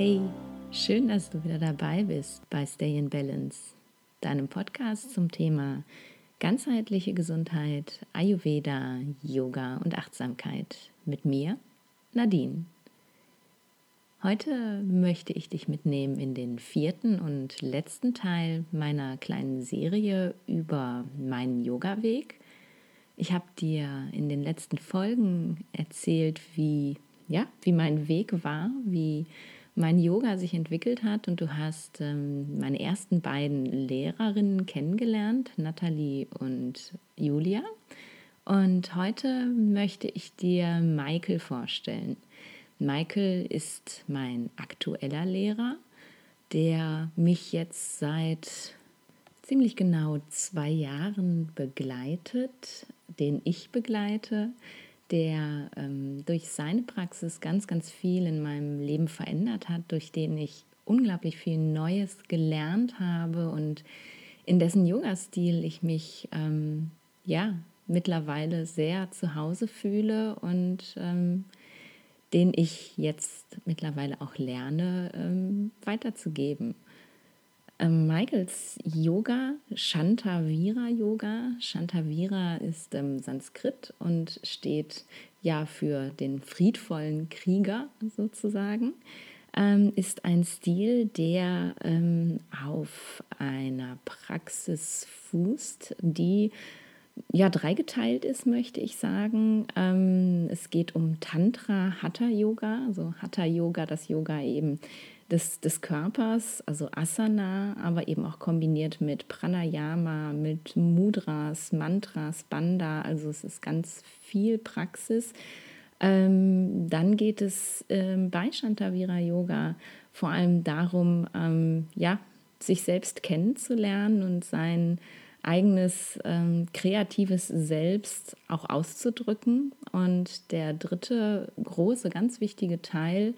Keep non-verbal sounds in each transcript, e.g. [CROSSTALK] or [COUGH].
Hey, schön, dass du wieder dabei bist bei Stay in Balance, deinem Podcast zum Thema ganzheitliche Gesundheit, Ayurveda, Yoga und Achtsamkeit mit mir, Nadine. Heute möchte ich dich mitnehmen in den vierten und letzten Teil meiner kleinen Serie über meinen Yoga-Weg. Ich habe dir in den letzten Folgen erzählt, wie, ja, wie mein Weg war, wie mein Yoga sich entwickelt hat und du hast ähm, meine ersten beiden Lehrerinnen kennengelernt, Nathalie und Julia. Und heute möchte ich dir Michael vorstellen. Michael ist mein aktueller Lehrer, der mich jetzt seit ziemlich genau zwei Jahren begleitet, den ich begleite der ähm, durch seine Praxis ganz, ganz viel in meinem Leben verändert hat, durch den ich unglaublich viel Neues gelernt habe und in dessen Yoga-Stil ich mich ähm, ja mittlerweile sehr zu Hause fühle und ähm, den ich jetzt mittlerweile auch lerne ähm, weiterzugeben. Ähm, Michaels Yoga, Shantavira Yoga. Shantavira ist ähm, Sanskrit und steht ja für den friedvollen Krieger sozusagen. Ähm, ist ein Stil, der ähm, auf einer Praxis fußt, die ja dreigeteilt ist, möchte ich sagen. Ähm, es geht um Tantra Hatha Yoga, also Hatha Yoga, das Yoga eben des, des Körpers, also Asana, aber eben auch kombiniert mit Pranayama, mit Mudras, Mantras, Banda, also es ist ganz viel Praxis. Ähm, dann geht es ähm, bei Shantavira Yoga vor allem darum, ähm, ja, sich selbst kennenzulernen und sein eigenes ähm, kreatives Selbst auch auszudrücken. Und der dritte große, ganz wichtige Teil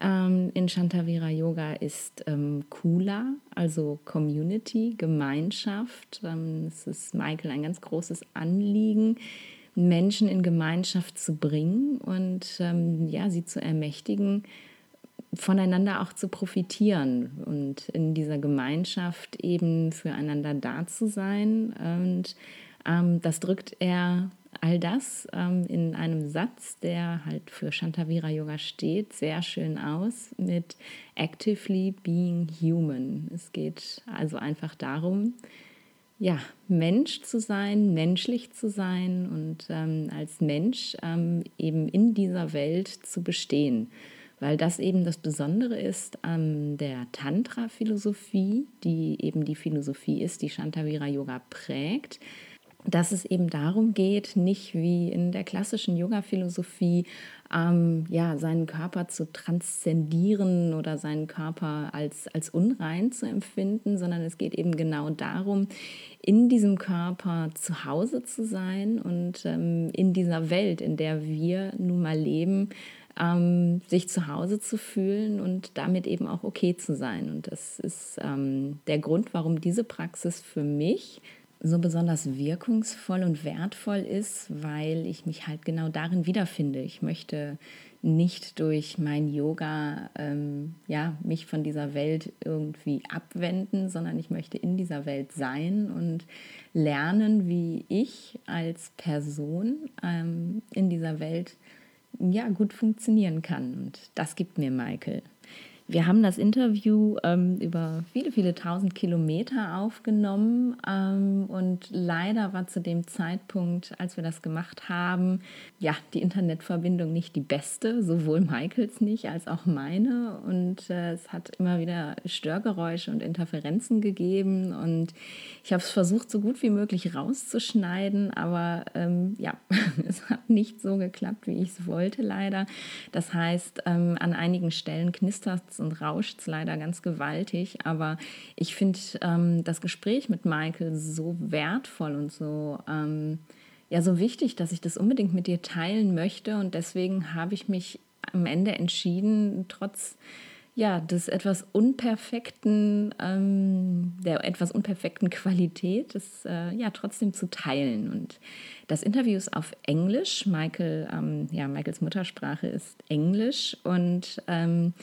ähm, in Shantavira Yoga ist ähm, Kula, also Community, Gemeinschaft. Ähm, es ist Michael ein ganz großes Anliegen, Menschen in Gemeinschaft zu bringen und ähm, ja, sie zu ermächtigen, voneinander auch zu profitieren und in dieser Gemeinschaft eben füreinander da zu sein. Und ähm, das drückt er all das ähm, in einem Satz, der halt für Shantavira Yoga steht, sehr schön aus mit Actively Being Human. Es geht also einfach darum, ja, Mensch zu sein, menschlich zu sein und ähm, als Mensch ähm, eben in dieser Welt zu bestehen. Weil das eben das Besondere ist an der Tantra-Philosophie, die eben die Philosophie ist, die Shantavira Yoga prägt dass es eben darum geht, nicht wie in der klassischen Yoga-Philosophie, ähm, ja, seinen Körper zu transzendieren oder seinen Körper als, als unrein zu empfinden, sondern es geht eben genau darum, in diesem Körper zu Hause zu sein und ähm, in dieser Welt, in der wir nun mal leben, ähm, sich zu Hause zu fühlen und damit eben auch okay zu sein. Und das ist ähm, der Grund, warum diese Praxis für mich so besonders wirkungsvoll und wertvoll ist, weil ich mich halt genau darin wiederfinde. Ich möchte nicht durch mein Yoga ähm, ja, mich von dieser Welt irgendwie abwenden, sondern ich möchte in dieser Welt sein und lernen, wie ich als Person ähm, in dieser Welt ja, gut funktionieren kann. Und das gibt mir Michael. Wir haben das Interview ähm, über viele, viele tausend Kilometer aufgenommen ähm, und leider war zu dem Zeitpunkt, als wir das gemacht haben, ja, die Internetverbindung nicht die beste, sowohl Michaels nicht als auch meine. Und äh, es hat immer wieder Störgeräusche und Interferenzen gegeben. Und ich habe es versucht, so gut wie möglich rauszuschneiden, aber ähm, ja, [LAUGHS] es hat nicht so geklappt, wie ich es wollte, leider. Das heißt, ähm, an einigen Stellen knistert es und rauscht es leider ganz gewaltig. Aber ich finde ähm, das Gespräch mit Michael so wertvoll und so, ähm, ja, so wichtig, dass ich das unbedingt mit dir teilen möchte. Und deswegen habe ich mich am Ende entschieden, trotz ja, des etwas unperfekten, ähm, der etwas unperfekten Qualität, das äh, ja trotzdem zu teilen. Und das Interview ist auf Englisch. Michael, ähm, ja, Michaels Muttersprache ist Englisch und ähm,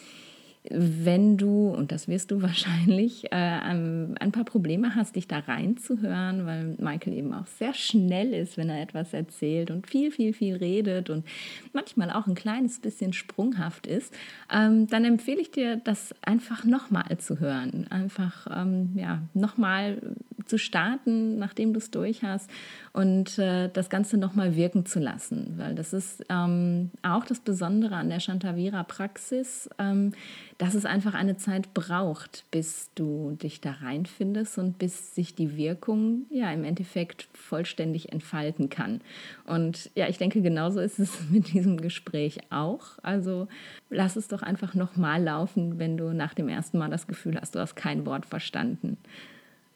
wenn du, und das wirst du [LAUGHS] wahrscheinlich, äh, ein paar Probleme hast, dich da reinzuhören, weil Michael eben auch sehr schnell ist, wenn er etwas erzählt und viel, viel, viel redet und manchmal auch ein kleines bisschen sprunghaft ist, ähm, dann empfehle ich dir, das einfach nochmal zu hören. Einfach ähm, ja, nochmal zu starten, nachdem du es durch hast und äh, das Ganze nochmal wirken zu lassen, weil das ist ähm, auch das Besondere an der Shantavira-Praxis, ähm, dass es einfach eine Zeit braucht, bis du dich da reinfindest und bis sich die Wirkung ja im Endeffekt vollständig entfalten kann. Und ja, ich denke, genauso ist es [LAUGHS] mit diesem Gespräch auch. Also lass es doch einfach nochmal laufen, wenn du nach dem ersten Mal das Gefühl hast, du hast kein Wort verstanden.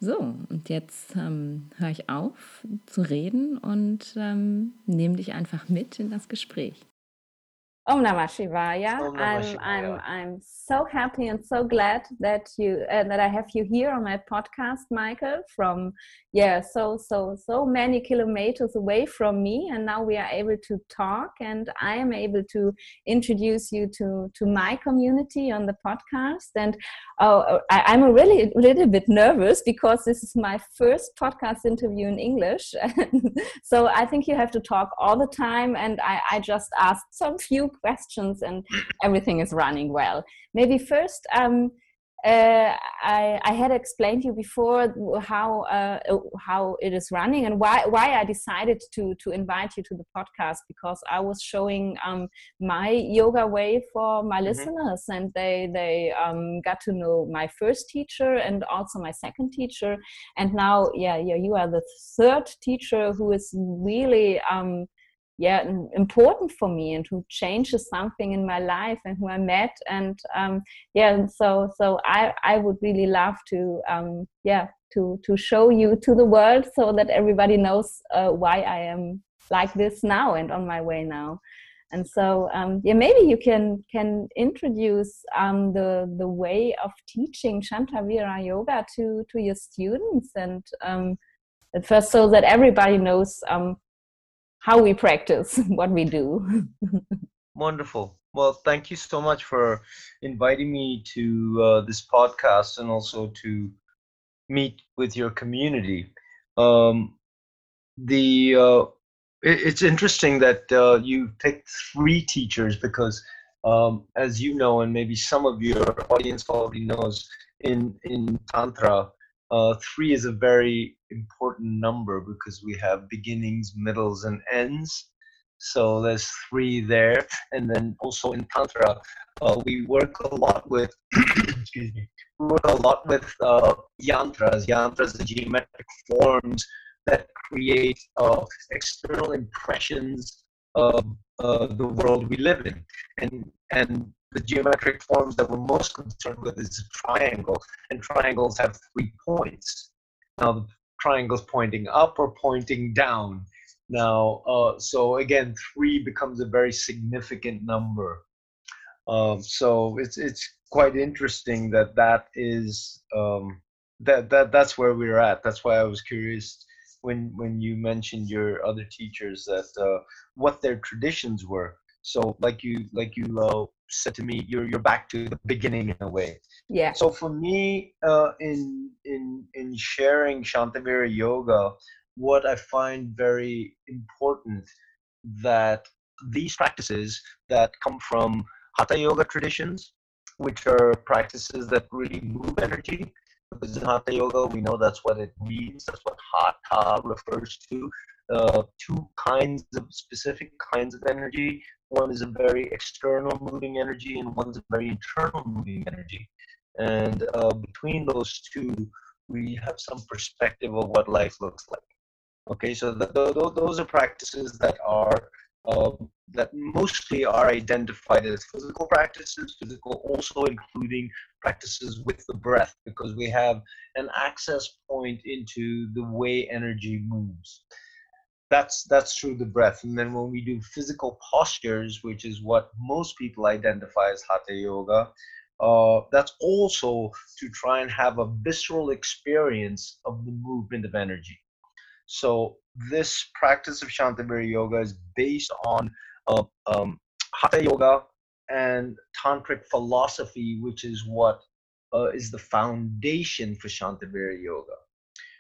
So, und jetzt ähm, höre ich auf zu reden und ähm, nehme dich einfach mit in das Gespräch. Om Namah Shivaya. Om Namah Shivaya. I'm, I'm, I'm so happy and so glad that you uh, that I have you here on my podcast, Michael. From yeah, so so so many kilometers away from me, and now we are able to talk, and I am able to introduce you to to my community on the podcast. And oh, I, am a really a little bit nervous because this is my first podcast interview in English, [LAUGHS] so I think you have to talk all the time, and I, I just asked some few questions and everything is running well. Maybe first, um, uh, I, I, had explained to you before how uh, how it is running and why why I decided to to invite you to the podcast because I was showing um, my yoga way for my mm-hmm. listeners and they they um, got to know my first teacher and also my second teacher and now yeah yeah you are the third teacher who is really um, yeah important for me and who changes something in my life and who I met. And um, yeah so so I I would really love to um, yeah to to show you to the world so that everybody knows uh, why I am like this now and on my way now. And so um, yeah maybe you can can introduce um, the the way of teaching Shantavira yoga to to your students and um, at first so that everybody knows um, how we practice [LAUGHS] what we do. Wonderful. Well, thank you so much for inviting me to uh, this podcast and also to meet with your community. Um, the uh, it, it's interesting that uh, you picked three teachers because, um, as you know, and maybe some of your audience already knows, in in tantra, uh, three is a very important number because we have beginnings, middles, and ends. So there's three there. And then also in Tantra, uh, we work a lot with, [CLEARS THROAT] excuse me, we work a lot with uh, yantras. Yantras are geometric forms that create uh, external impressions of uh, the world we live in. And, and the geometric forms that we're most concerned with is a triangle, and triangles have three points. Now, the triangle's pointing up or pointing down. Now, uh, so again, three becomes a very significant number. Um, so it's it's quite interesting that that is um, that that that's where we're at. That's why I was curious when when you mentioned your other teachers that uh, what their traditions were. So like you like you uh, said to me, you're you're back to the beginning in a way. Yeah. So for me, uh, in in in sharing Shantavira yoga, what I find very important that these practices that come from hatha yoga traditions, which are practices that really move energy. Because in hatha yoga, we know that's what it means. That's what hatha refers to. Uh, two kinds of specific kinds of energy one is a very external moving energy, and one's a very internal moving energy. And uh, between those two, we have some perspective of what life looks like. Okay, so the, the, those are practices that are uh, that mostly are identified as physical practices, physical also including practices with the breath, because we have an access point into the way energy moves that's that's through the breath and then when we do physical postures which is what most people identify as hatha yoga uh, that's also to try and have a visceral experience of the movement of energy so this practice of Shantavira yoga is based on uh, um, hatha yoga and tantric philosophy, which is what uh, is the foundation for Shantavira Yoga.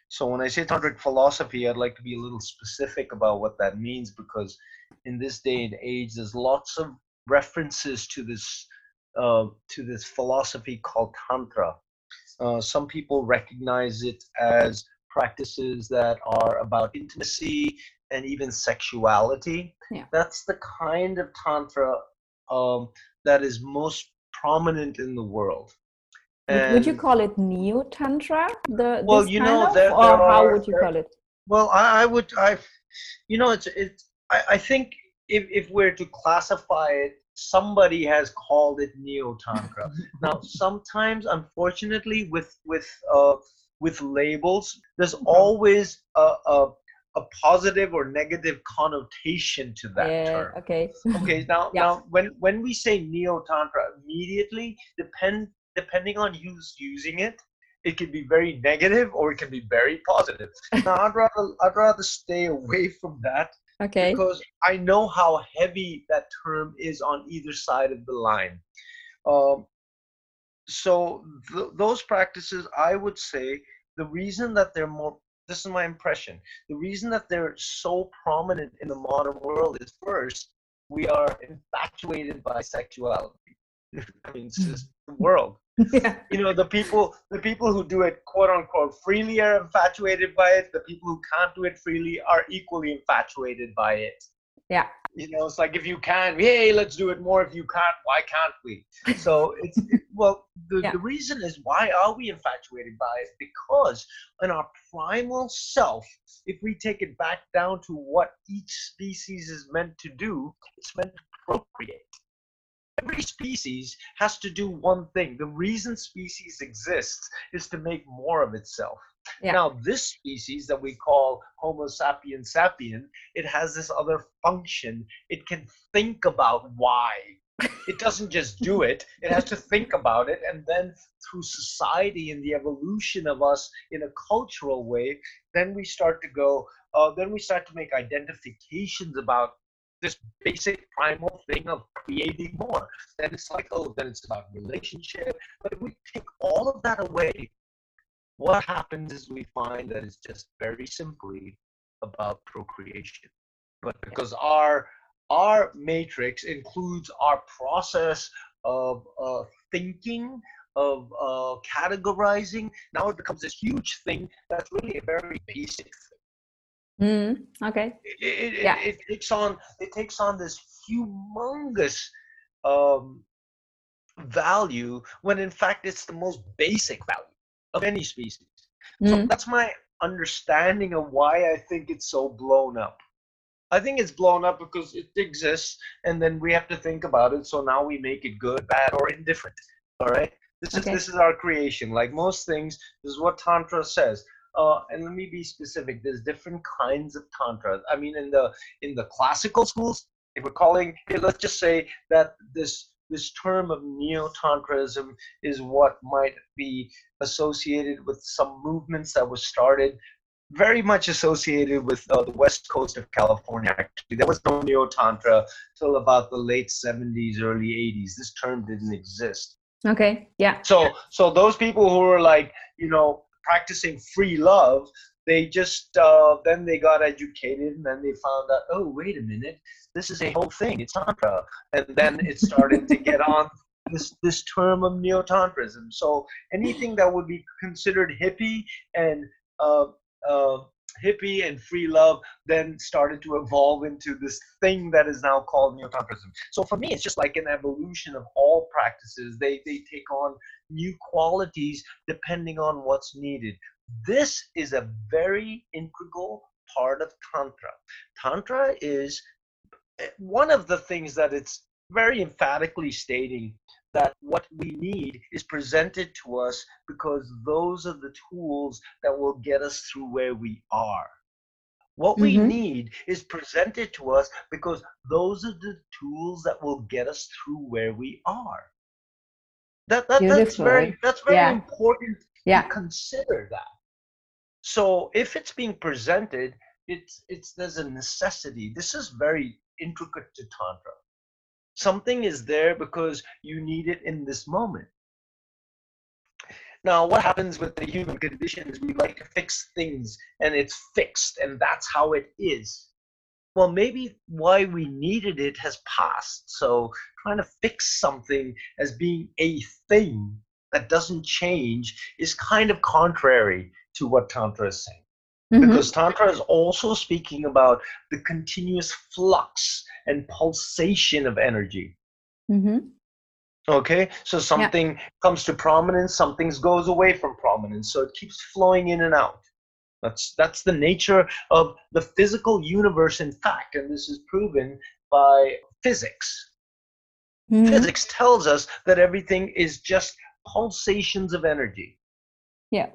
So when I say tantric philosophy, I'd like to be a little specific about what that means because in this day and age, there's lots of references to this uh, to this philosophy called tantra. Uh, some people recognize it as practices that are about intimacy and even sexuality. Yeah. That's the kind of tantra um, that is most prominent in the world. And would you call it neo tantra? The well, you know, of, there, or there how would you there, call it? Well, I, I would, I, you know, it's it's. I, I think if if we're to classify it, somebody has called it neo tantra. [LAUGHS] now, sometimes, unfortunately, with with uh, with labels, there's mm-hmm. always a, a a positive or negative connotation to that yeah, term. Okay. okay. [LAUGHS] Now, yeah. now, when when we say neo tantra, immediately depend depending on who's using it, it can be very negative or it can be very positive. now, I'd rather I'd rather stay away from that. Okay. Because I know how heavy that term is on either side of the line. Um, so th- those practices, I would say, the reason that they're more this is my impression. The reason that they're so prominent in the modern world is first, we are infatuated by sexuality. [LAUGHS] I mean, it's just the world. Yeah. You know, the people the people who do it quote unquote freely are infatuated by it. The people who can't do it freely are equally infatuated by it. Yeah. You know, it's like if you can, hey, let's do it more. If you can't, why can't we? So it's it, [LAUGHS] well, the, yeah. the reason is why are we infatuated by it? Because in our primal self, if we take it back down to what each species is meant to do, it's meant to procreate every species has to do one thing. The reason species exists is to make more of itself. Yeah. Now, this species that we call Homo sapiens sapien, it has this other function. It can think about why. It doesn't just do [LAUGHS] it, it has to think about it. And then through society and the evolution of us in a cultural way, then we start to go, uh, then we start to make identifications about this basic primal thing of creating more. Then it's like, oh, then it's about relationship. But if we take all of that away, what happens is we find that it's just very simply about procreation. But because our our matrix includes our process of uh, thinking, of uh, categorizing, now it becomes this huge thing that's really a very basic thing. Mm, okay. It, it, yeah. It, it, takes on it takes on this humongous um, value when in fact it's the most basic value of any species. Mm. So that's my understanding of why I think it's so blown up. I think it's blown up because it exists and then we have to think about it. So now we make it good, bad, or indifferent. All right. This okay. is this is our creation. Like most things, this is what Tantra says uh, and let me be specific there's different kinds of tantra i mean in the in the classical schools if we're calling let's just say that this this term of neo-tantraism is what might be associated with some movements that were started very much associated with uh, the west coast of california actually. There was no neo-tantra till about the late 70s early 80s this term didn't exist. Okay yeah. So so those people who were like you know practicing free love they just uh, then they got educated and then they found out oh wait a minute. This is a whole thing. It's tantra. And then it started to get on this this term of neo-tantrism. So anything that would be considered hippie and uh, uh, hippie and free love then started to evolve into this thing that is now called neo-tantrism. So for me, it's just like an evolution of all practices. They they take on new qualities depending on what's needed. This is a very integral part of tantra. Tantra is eh, one of the things that it's very emphatically stating that what we need is presented to us because those are the tools that will get us through where we are. What mm-hmm. we need is presented to us because those are the tools that will get us through where we are. That, that that's very that's very yeah. important yeah. to consider that. So if it's being presented, it's it's there's a necessity. This is very intricate to tantra. Something is there because you need it in this moment. Now what happens with the human condition is we like to fix things and it's fixed and that's how it is. Well maybe why we needed it has passed so trying to fix something as being a thing that doesn't change is kind of contrary to what tantra is saying Mm-hmm. Because Tantra is also speaking about the continuous flux and pulsation of energy. Mm-hmm. Okay, so something yeah. comes to prominence, something goes away from prominence, so it keeps flowing in and out. That's that's the nature of the physical universe, in fact, and this is proven by physics. Mm-hmm. Physics tells us that everything is just pulsations of energy. Yeah.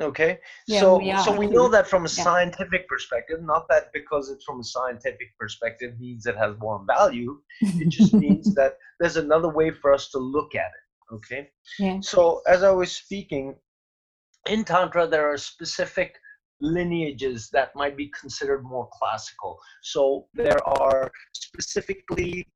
Okay, yeah, so we so we know that from a yeah. scientific perspective, not that because it's from a scientific perspective means it has more value. It [LAUGHS] just means that there's another way for us to look at it. Okay, yeah. So as I was speaking, in tantra there are specific lineages that might be considered more classical. So there are specifically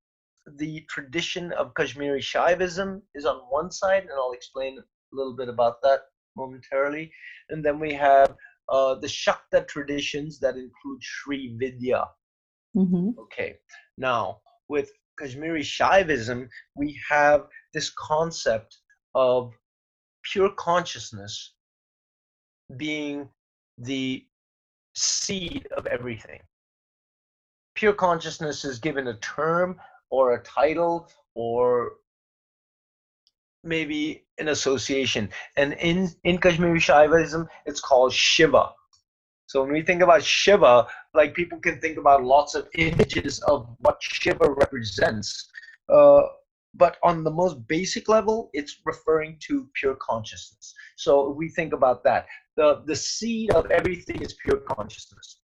the tradition of Kashmiri Shaivism is on one side, and I'll explain a little bit about that momentarily. And then we have uh, the Shakta traditions that include Sri Vidya. Mm-hmm. Okay, now with Kashmiri Shaivism, we have this concept of pure consciousness being the seed of everything. Pure consciousness is given a term or a title or maybe an association. And in, in Kashmiri Shaivism, it's called Shiva. So when we think about Shiva, like people can think about lots of images of what Shiva represents. Uh, but on the most basic level, it's referring to pure consciousness. So we think about that, the, the seed of everything is pure consciousness.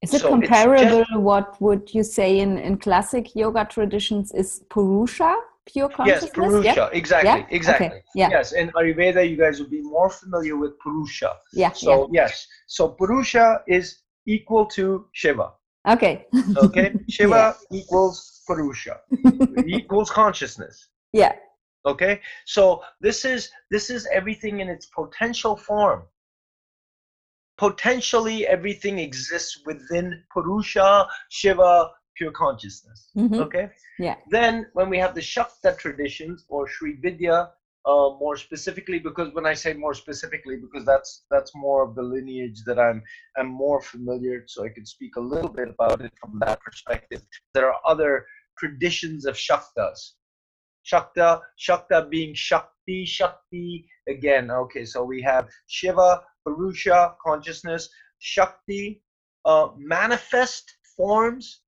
Is it so comparable? Just, what would you say in, in classic yoga traditions is Purusha? Pure consciousness? Yes, Purusha. Yeah? Exactly. Yeah? Exactly. Okay. Yeah. Yes. In Ayurveda, you guys would be more familiar with Purusha. Yeah. So yeah. yes. So Purusha is equal to Shiva. Okay. [LAUGHS] okay. Shiva equals Purusha. [LAUGHS] equals consciousness. Yeah. Okay. So this is this is everything in its potential form. Potentially everything exists within Purusha, Shiva, pure consciousness. Mm-hmm. Okay. Yeah. Then when we have the Shakta traditions or Sri Vidya, uh, more specifically, because when I say more specifically, because that's that's more of the lineage that I'm I'm more familiar, so I can speak a little bit about it from that perspective. There are other traditions of Shaktas. Shakta, Shakta being Shakti, Shakti again. Okay, so we have Shiva, Purusha, consciousness, Shakti, uh, manifest forms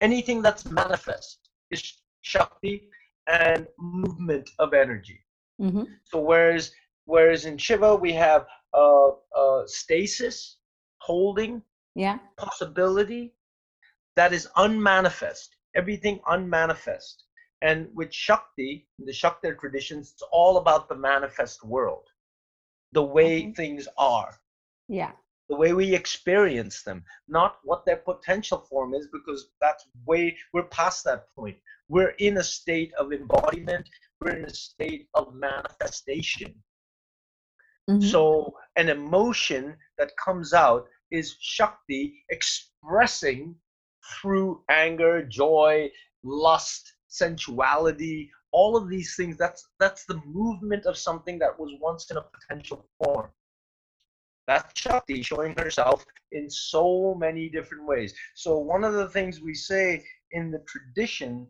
anything that's manifest is Shakti and movement of energy. Mm-hmm. So whereas whereas in Shiva we have uh, uh, stasis, holding, yeah, possibility, that is unmanifest. Everything unmanifest. And with Shakti, in the Shakti traditions, it's all about the manifest world, the way mm-hmm. things are. Yeah the way we experience them, not what their potential form is, because that's way, we're past that point. We're in a state of embodiment, we're in a state of manifestation. Mm-hmm. So, an emotion that comes out is Shakti expressing through anger, joy, lust, sensuality, all of these things. That's that's the movement of something that was once in a potential form. That's Shakti showing herself in so many different ways. So one of the things we say in the tradition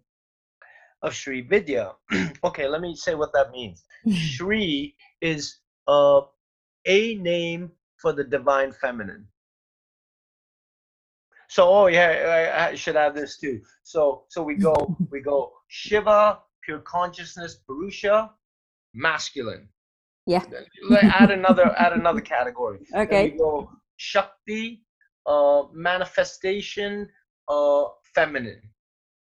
of Sri Vidya, [CLEARS THROAT] okay, let me say what that means. [LAUGHS] Sri is uh, a name for the divine feminine. So, oh yeah, I, I should add this too. So, so we go, [LAUGHS] we go Shiva, pure consciousness, Purusha, masculine. Yeah. [LAUGHS] add another add another category. Okay. We go Shakti, uh, manifestation, uh, feminine.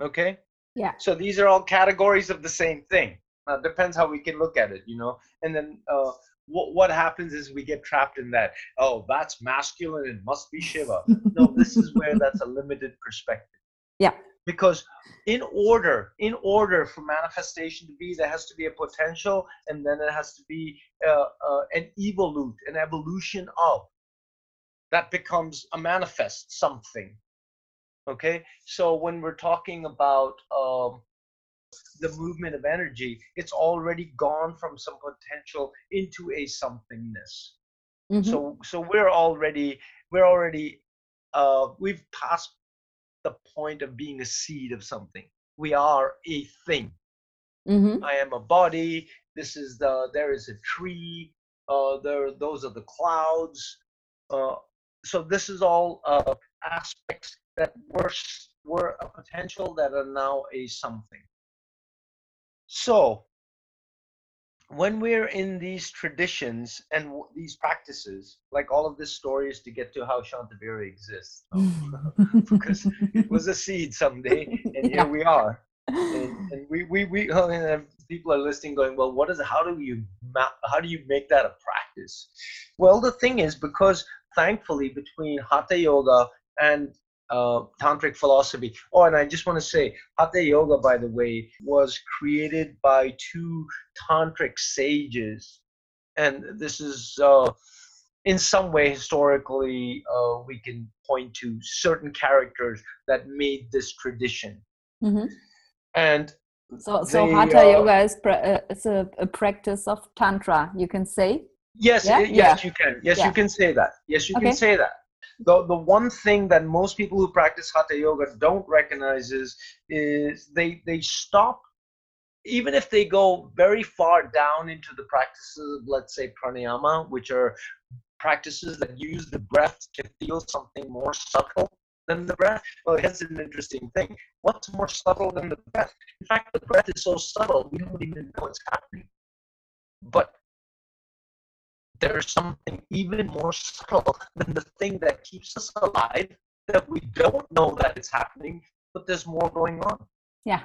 Okay. Yeah. So these are all categories of the same thing. Now, depends how we can look at it, you know. And then uh, what what happens is we get trapped in that. Oh, that's masculine. It must be Shiva. no, this is where that's a limited perspective. [LAUGHS] Yeah. Because in order in order for manifestation to be there has to be a potential and then it has to be uh, uh, an evolute an evolution of that becomes a manifest something. Okay? So when we're talking about um, the movement of energy it's already gone from some potential into a somethingness. Mm-hmm. so so we're already we're already uh, we've passed the point of being a seed of something. We are a thing. Mm-hmm. I am a body. This is the. There is a tree. Uh, there. Those are the clouds. Uh, so this is all uh, aspects that were were a potential that are now a something. So when we're in these traditions and w- these practices, like all of this story is to get to how Shantavira exists, [LAUGHS] [LAUGHS] because it was a seed someday, and [LAUGHS] yeah. here we are. And, and we, we, we oh, people are listening, going, well, what is? How do you map how do you make that a practice? Well, the thing is, because thankfully, between Hatha Yoga and uh, tantric philosophy. Oh, and I just want to say, Hatha Yoga, by the way, was created by two tantric sages, and this is uh, in some way historically uh, we can point to certain characters that made this tradition. Mm-hmm. And so, so they, Hatha uh, Yoga is pra- it's a, a practice of tantra. You can say. Yes, yeah? yes, yeah. you can. Yes, yeah. you can say that. Yes, you okay. can say that the, the one thing that most people who practice hatha yoga don't recognize is, is they they stop even if they go very far down into the practices of let's say pranayama which are practices that use the breath to feel something more subtle than the breath. Well here's an interesting thing. What's more subtle than the breath? In fact the breath is so subtle we don't even know what's happening. But there's something even more subtle than the thing that keeps us alive that we don't know that it's happening but there's more going on. Yeah.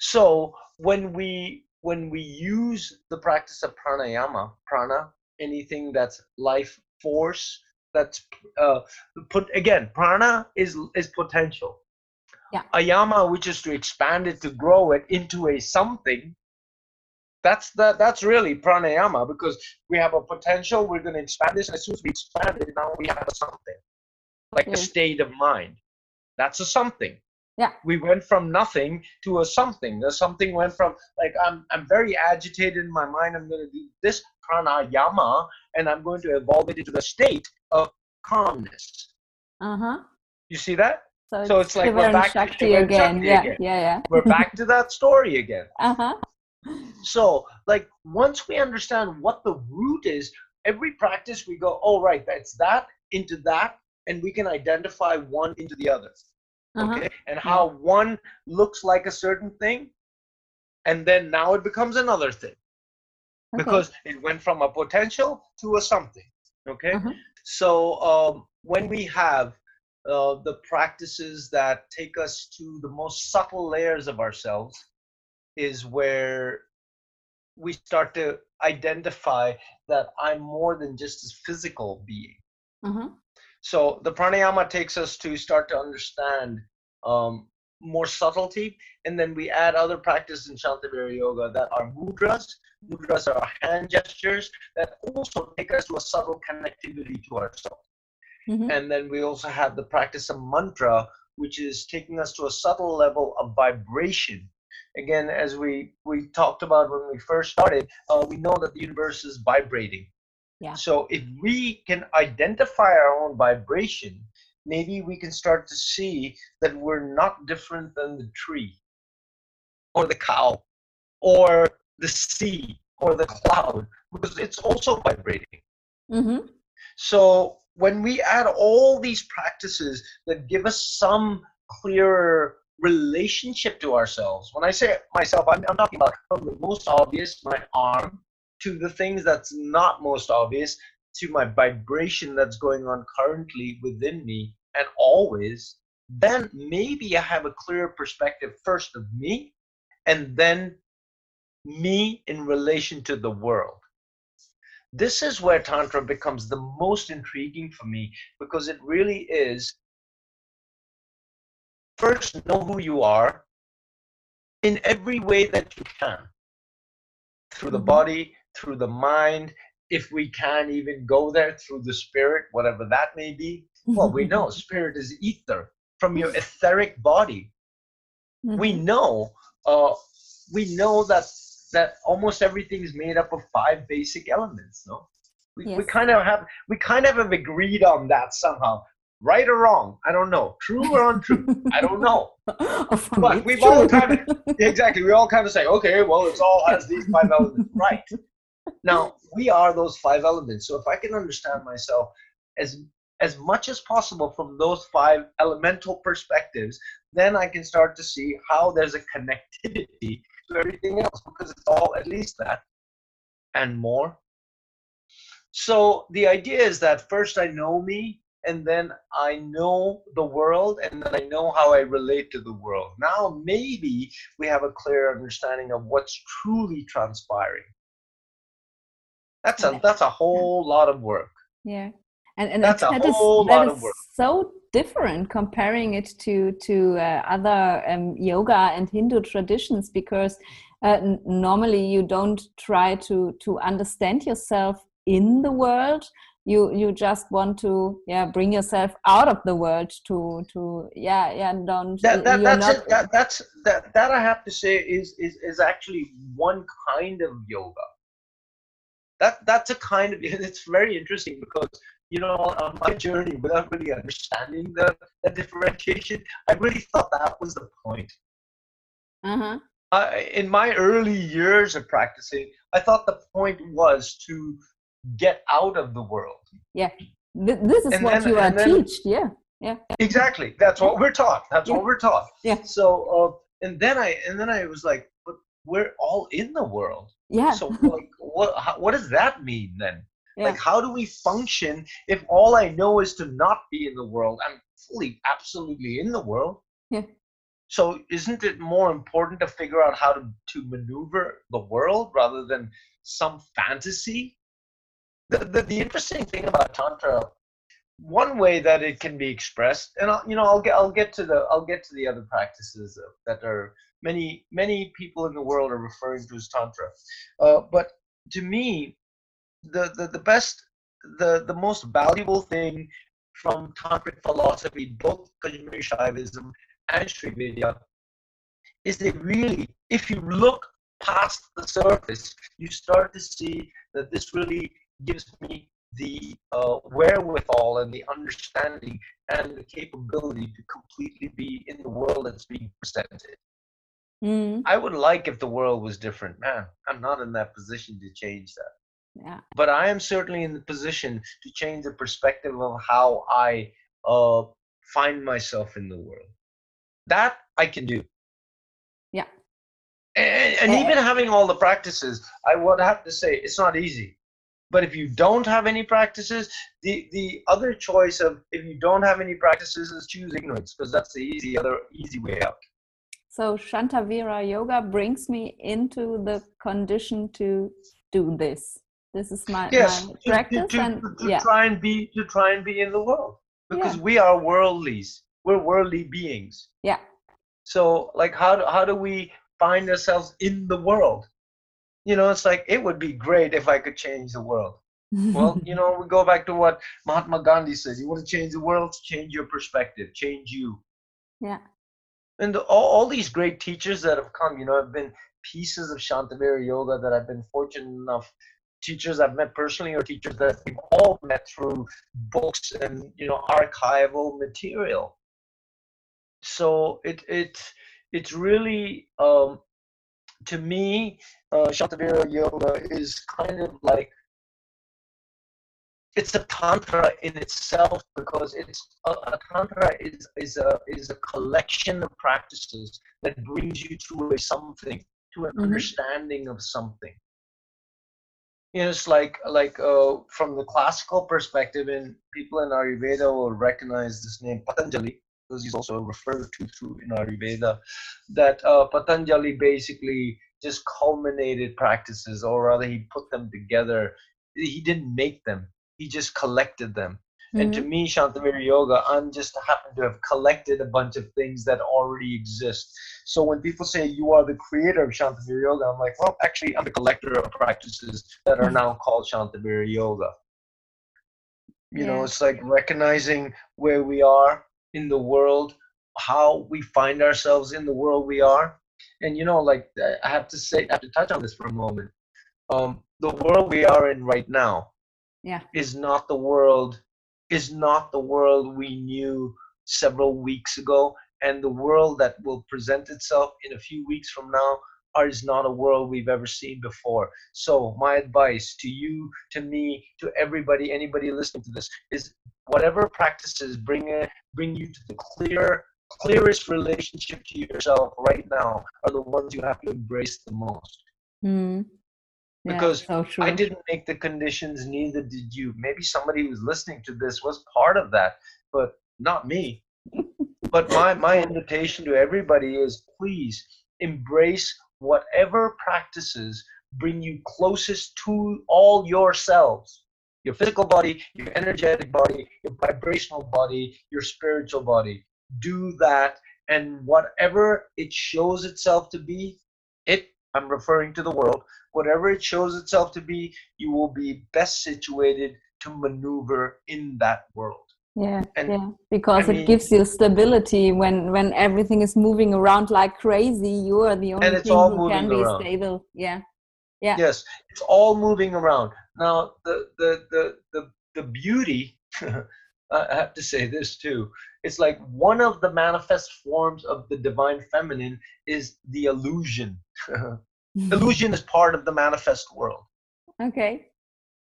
So when we when we use the practice of pranayama prana anything that's life force that's uh, put again prana is is potential. Yeah. Ayama which is to expand it to grow it into a something that's that that's really pranayama because we have a potential we're going to expand this and as soon as we expand it now we have a something like a state of mind that's a something yeah we went from nothing to a something the something went from like i'm i'm very agitated in my mind i'm going to do this pranayama and i'm going to evolve it into the state of calmness uh-huh you see that so, so it's, like we're back to again. Yeah, again. yeah, yeah. we're [LAUGHS] back to that story again. Uh-huh. So, like, once we understand what the root is, every practice we go, oh, right, that's that into that, and we can identify one into the other. Uh-huh. Okay. And how one looks like a certain thing, and then now it becomes another thing. Okay. Because it went from a potential to a something. Okay. Uh-huh. So, um, when we have uh, the practices that take us to the most subtle layers of ourselves, is where we start to identify that I'm more than just a physical being. Mm-hmm. So the pranayama takes us to start to understand um, more subtlety, and then we add other practices in Shantavira Yoga that are mudras. Mudras are hand gestures that also take us to a subtle connectivity to ourselves. Mm-hmm. And then we also have the practice of mantra, which is taking us to a subtle level of vibration again, as we we talked about when we first started, uh, we know that the universe is vibrating. Yeah. So if we can identify our own vibration, maybe we can start to see that we're not different than the tree, or the cow, or the sea, or the cloud, because it's also vibrating. Mm-hmm. So when we add all these practices that give us some clearer relationship to ourselves. When I say myself, I'm, I'm talking about from the most obvious, my arm, to the things that's not most obvious, to my vibration that's going on currently within me and always, then maybe I have a clearer perspective first of me and then me in relation to the world. This is where Tantra becomes the most intriguing for me because it really is first know who you are in every way that you can through the mm-hmm. body, through the mind, if we can even go there through the spirit, whatever that may be. Well, we know [LAUGHS] spirit is ether from your etheric body. Mm-hmm. We know, uh, we know that that almost everything is made up of five basic elements. No, we, yes. we kind of have we kind of have agreed on that somehow right or wrong i don't know. True or untrue i don't know. [LAUGHS] But we've true. all kind of [LAUGHS] exactly we all kind of say okay well it's all has these five elements. Right. Now we are those five elements so if i can understand myself as as much as possible from those five elemental perspectives then i can start to see how there's a connectivity to everything else because it's all at least that and more. So the idea is that first i know me and then I know the world and then I know how I relate to the world. Now maybe we have a clear understanding of what's truly transpiring. That's a that's a whole lot of work. Yeah. And, and that's that, a whole is, lot of work. so different comparing it to to uh, other um, yoga and Hindu traditions because uh, normally you don't try to to understand yourself in the world you you just want to yeah bring yourself out of the world to to yeah yeah don't that, that that's not, it. That, that's that that i have to say is is is actually one kind of yoga that that's a kind of [LAUGHS] it's very interesting because you know on my journey without really understanding the, the differentiation i really thought that was the point uh-huh. I, in my early years of practicing i thought the point was to get out of the world. Yeah, this is and what then, you are taught. Yeah, yeah. Exactly. That's what we're taught. That's yeah. what we're taught. Yeah. So, uh, and then I and then I was like, but we're all in the world. Yeah. So like, what how, what does that mean then? Yeah. Like, how do we function if all I know is to not be in the world? I'm fully, absolutely in the world. Yeah. So, isn't it more important to figure out how to, to maneuver the world rather than some fantasy the, the, the interesting thing about tantra one way that it can be expressed and I'll, you know i'll get i'll get to the i'll get to the other practices that are many many people in the world are referring to as tantra. Uh, but to me the, the the best the the most valuable thing from tantric philosophy both kashmiri shaivism and sri vidya is that really if you look past the surface you start to see that this really gives me the uh, wherewithal and the understanding and the capability to completely be in the world that's being presented. Mm. I would like if the world was different. Man, I'm not in that position to change that. Yeah. But I am certainly in the position to change the perspective of how I uh, find myself in the world. That I can do. Yeah. And, and even having all the practices, I would have to say it's not easy. But if you don't have any practices, the the other choice of if you don't have any practices is choose ignorance because that's the easy other easy way out. So Shantavira yoga brings me into the condition to do this. This is my, yes, my practice to, to, and to yeah. try and be to try and be in the world because yeah. we are worldlies. We're worldly beings. Yeah. So like how do, how do we find ourselves in the world? You know, it's like it would be great if I could change the world. well, [LAUGHS] you know, we go back to what Mahatma Gandhi says: you want to change the world, change your perspective, change you. Yeah. And the, all, all these great teachers that have come, you know, have been pieces of Shantavira Yoga that I've been fortunate enough teachers I've met personally or teachers that we've all met through books and you know archival material. So it it it's really um, to me, uh, Shantavira Yoga is kind of like it's a tantra in itself because it's a, a, tantra is is a is a collection of practices that brings you to a something to an mm-hmm. understanding of something you know it's like like uh, from the classical perspective and people in ayurveda will recognize this name patanjali because he's also referred to through in Ayurveda, that uh, Patanjali basically just culminated practices, or rather, he put them together. He didn't make them; he just collected them. Mm-hmm. And to mm-hmm. me, Shantavira Yoga, I'm just happen to have collected a bunch of things that already exist. So when people say you are the creator of Shantavira Yoga, I'm like, well, actually, I'm the collector of practices that are now called Shantavira Yoga. You yeah. know, it's like recognizing where we are in the world, how we find ourselves in the world we are. And you know, like I have to say, I have to touch on this for a moment. Um, the world we are in right now, yeah, is not the world is not the world we knew several weeks ago, and the world that will present itself in a few weeks from now is not a world we've ever seen before. So my advice to you, to me, to everybody, anybody listening to this is whatever practices bring it, bring you to the clear, clearest relationship to yourself right now are the ones you have to embrace the most. Mm. Yeah, because so I didn't make the conditions, neither did you. Maybe somebody who's listening to this was part of that, but not me. [LAUGHS] but my, my invitation to everybody is please embrace whatever practices bring you closest to all yourselves your physical body, your energetic body, your vibrational body, your spiritual body. Do that, and whatever it shows itself to be, it, I'm referring to the world, whatever it shows itself to be, you will be best situated to maneuver in that world. Yeah, and, yeah, because I it mean, gives you stability when when everything is moving around like crazy. You are the only thing who can be around. stable. Yeah, yeah. Yes, it's all moving around. Now, the the the the, the beauty. [LAUGHS] I have to say this too. It's like one of the manifest forms of the divine feminine is the illusion. [LAUGHS] illusion is part of the manifest world. Okay.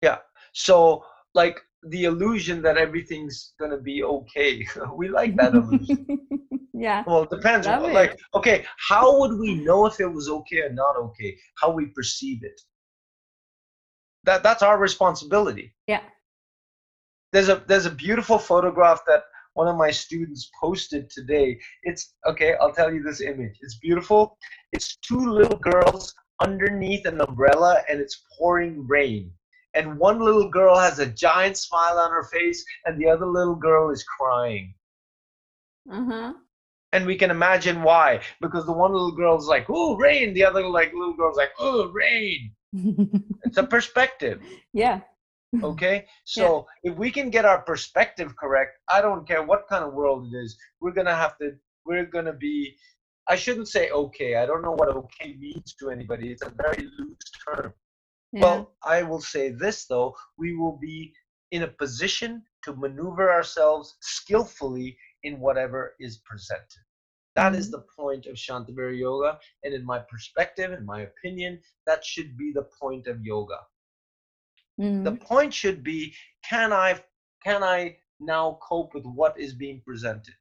Yeah. So like the illusion that everything's gonna be okay. [LAUGHS] we like that illusion. [LAUGHS] yeah. Well, it depends. Love like, it. okay, how would we know if it was okay or not okay? How we perceive it. That that's our responsibility. Yeah. There's a there's a beautiful photograph that one of my students posted today. It's okay, I'll tell you this image. It's beautiful. It's two little girls underneath an umbrella and it's pouring rain and one little girl has a giant smile on her face and the other little girl is crying. Uh-huh. and we can imagine why because the one little girl's like oh rain the other like little girl's like oh rain. [LAUGHS] It's a perspective. Yeah. Okay? [LAUGHS] So yeah. if we can get our perspective correct i don't care what kind of world it is we're gonna have to we're gonna be i shouldn't say okay i don't know what okay means to anybody it's a very loose term well, I will say this though, we will be in a position to maneuver ourselves skillfully in whatever is presented. That mm-hmm. is the point of Shantavira Yoga, and in my perspective, in my opinion, that should be the point of yoga. Mm-hmm. The point should be: Can I can I now cope with what is being presented?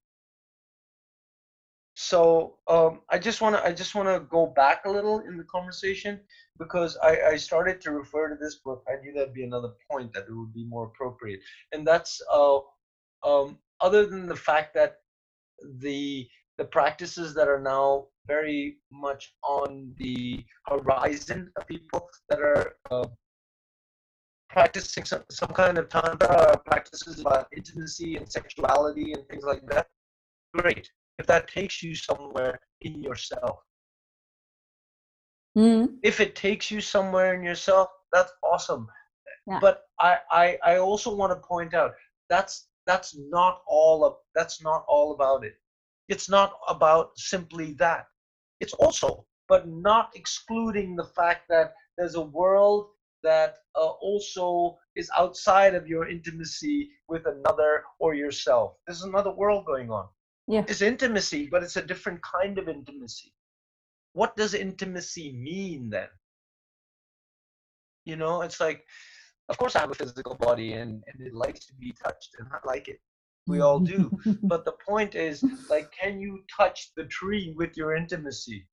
So um, I just want to I just want to go back a little in the conversation because I, I started to refer to this book. I knew that'd be another point that it would be more appropriate, and that's uh, um, other than the fact that the the practices that are now very much on the horizon of people that are uh, practicing some, some kind of tantra practices about intimacy and sexuality and things like that. Great if that takes you somewhere in yourself. Mm. If it takes you somewhere in yourself, that's awesome. Yeah. But I, I, I also want to point out that's that's not all of that's not all about it. It's not about simply that. It's also, but not excluding the fact that there's a world that uh, also is outside of your intimacy with another or yourself. There's another world going on yeah. it's intimacy but it's a different kind of intimacy. What does intimacy mean then? You know it's like of course i have a physical body and, and it likes to be touched and i like it. We all do. [LAUGHS] But the point is like can you touch the tree with your intimacy?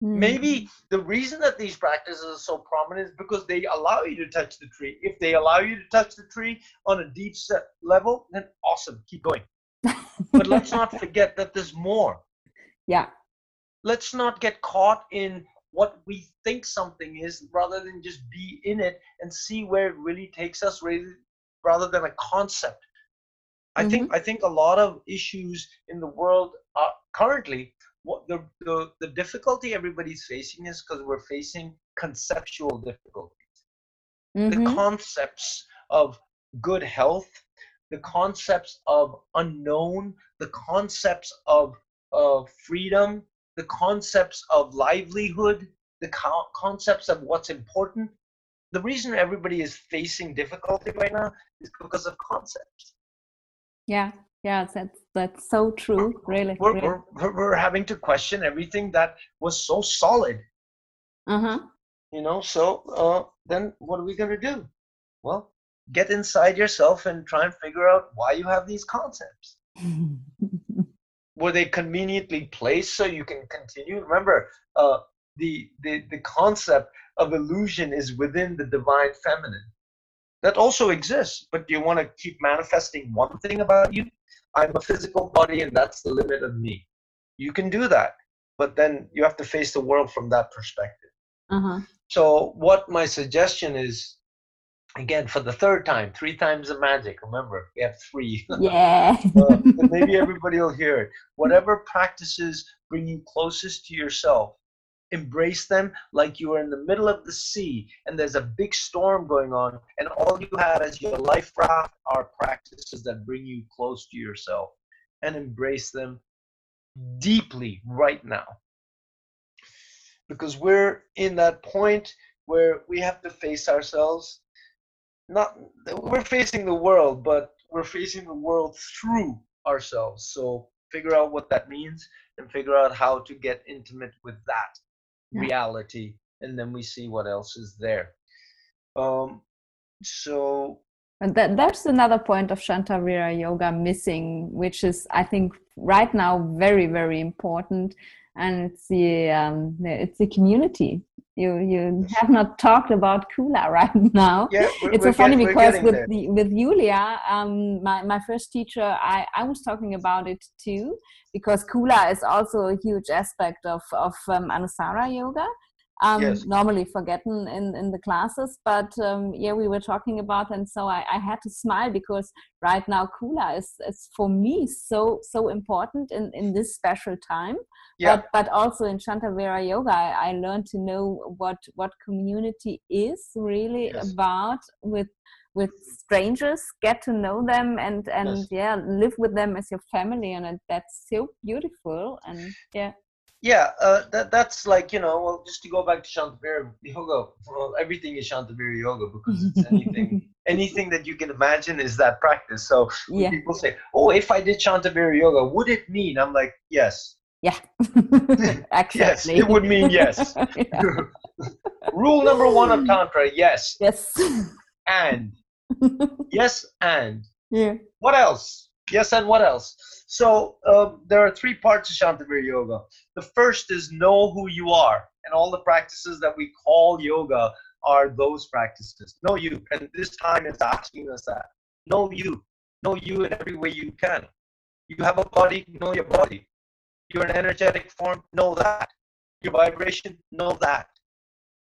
Maybe hmm. the reason that these practices are so prominent is because they allow you to touch the tree. If they allow you to touch the tree on a deep set level then awesome keep going but let's not [LAUGHS] forget that there's more. Yeah. Let's not get caught in what we think something is rather than just be in it and see where it really takes us rather than a concept. I mm-hmm. think I think a lot of issues in the world are currently what the, the, the difficulty everybody's facing is because we're facing conceptual difficulties. Mm-hmm. The concepts of good health, the concepts of unknown, the concepts of uh, freedom, the concepts of livelihood, the co- concepts of what's important. The reason everybody is facing difficulty right now is because of concepts. Yeah, yeah, that's that's so true. Really, we're, really. We're, we're having to question everything that was so solid. Uh huh. You know, so uh, then what are we gonna do? Well, get inside yourself and try and figure out why you have these concepts. [LAUGHS] Were they conveniently placed so you can continue? Remember, uh, the, the, the concept of illusion is within the divine feminine. That also exists, but do you want to keep manifesting one thing about you? I'm a physical body and that's the limit of me. You can do that, but then you have to face the world from that perspective. Uh-huh. So, what my suggestion is again for the third time three times the magic. Remember we have three. [LAUGHS] Yeah. Uh, maybe everybody will hear it. Whatever practices bring you closest to yourself embrace them like you are in the middle of the sea and there's a big storm going on and all you have as your life raft are practices that bring you close to yourself and embrace them deeply right now. Because we're in that point where we have to face ourselves not we're facing the world but we're facing the world through ourselves. So figure out what that means and figure out how to get intimate with that yeah. reality and then we see what else is there. Um so and that that's another point of shantavira yoga missing which is i think right now very very important and it's the um, it's the community. You you have not talked about kula [LAUGHS] right now. Yeah, it's so funny because with the, with Julia um, my, my first teacher I, I was talking about it too because kula is also a huge aspect of of um, anusara yoga um, yes. normally forgotten in, in the classes. But um, yeah, we were talking about, and so I, I had to smile because right now Kula is, is for me so so important in, in this special time. Yeah. But but also in Shantavira Yoga, I, I learned to know what what community is really yes. about with with strangers get to know them and and yes. yeah live with them as your family and that's so beautiful and yeah yeah, uh, that that's like you know, well, just to go back to Shantavira yoga. Well, everything is Shantavira yoga because it's anything [LAUGHS] anything that you can imagine is that practice. So yeah. people say, "Oh, if I did Shantavira yoga, would it mean?" I'm like, "Yes." Yeah. [LAUGHS] [LAUGHS] yes, it would mean yes. Rule number one of tantra: yes. Yes. And yes, and yeah. What else? Yes, and what else? So uh, there are three parts of Shantavira Yoga. The first is know who you are, and all the practices that we call yoga are those practices. Know you, and this time is asking us that. Know you, know you in every way you can. You have a body, know your body. You're an energetic form, know that. Your vibration, know that.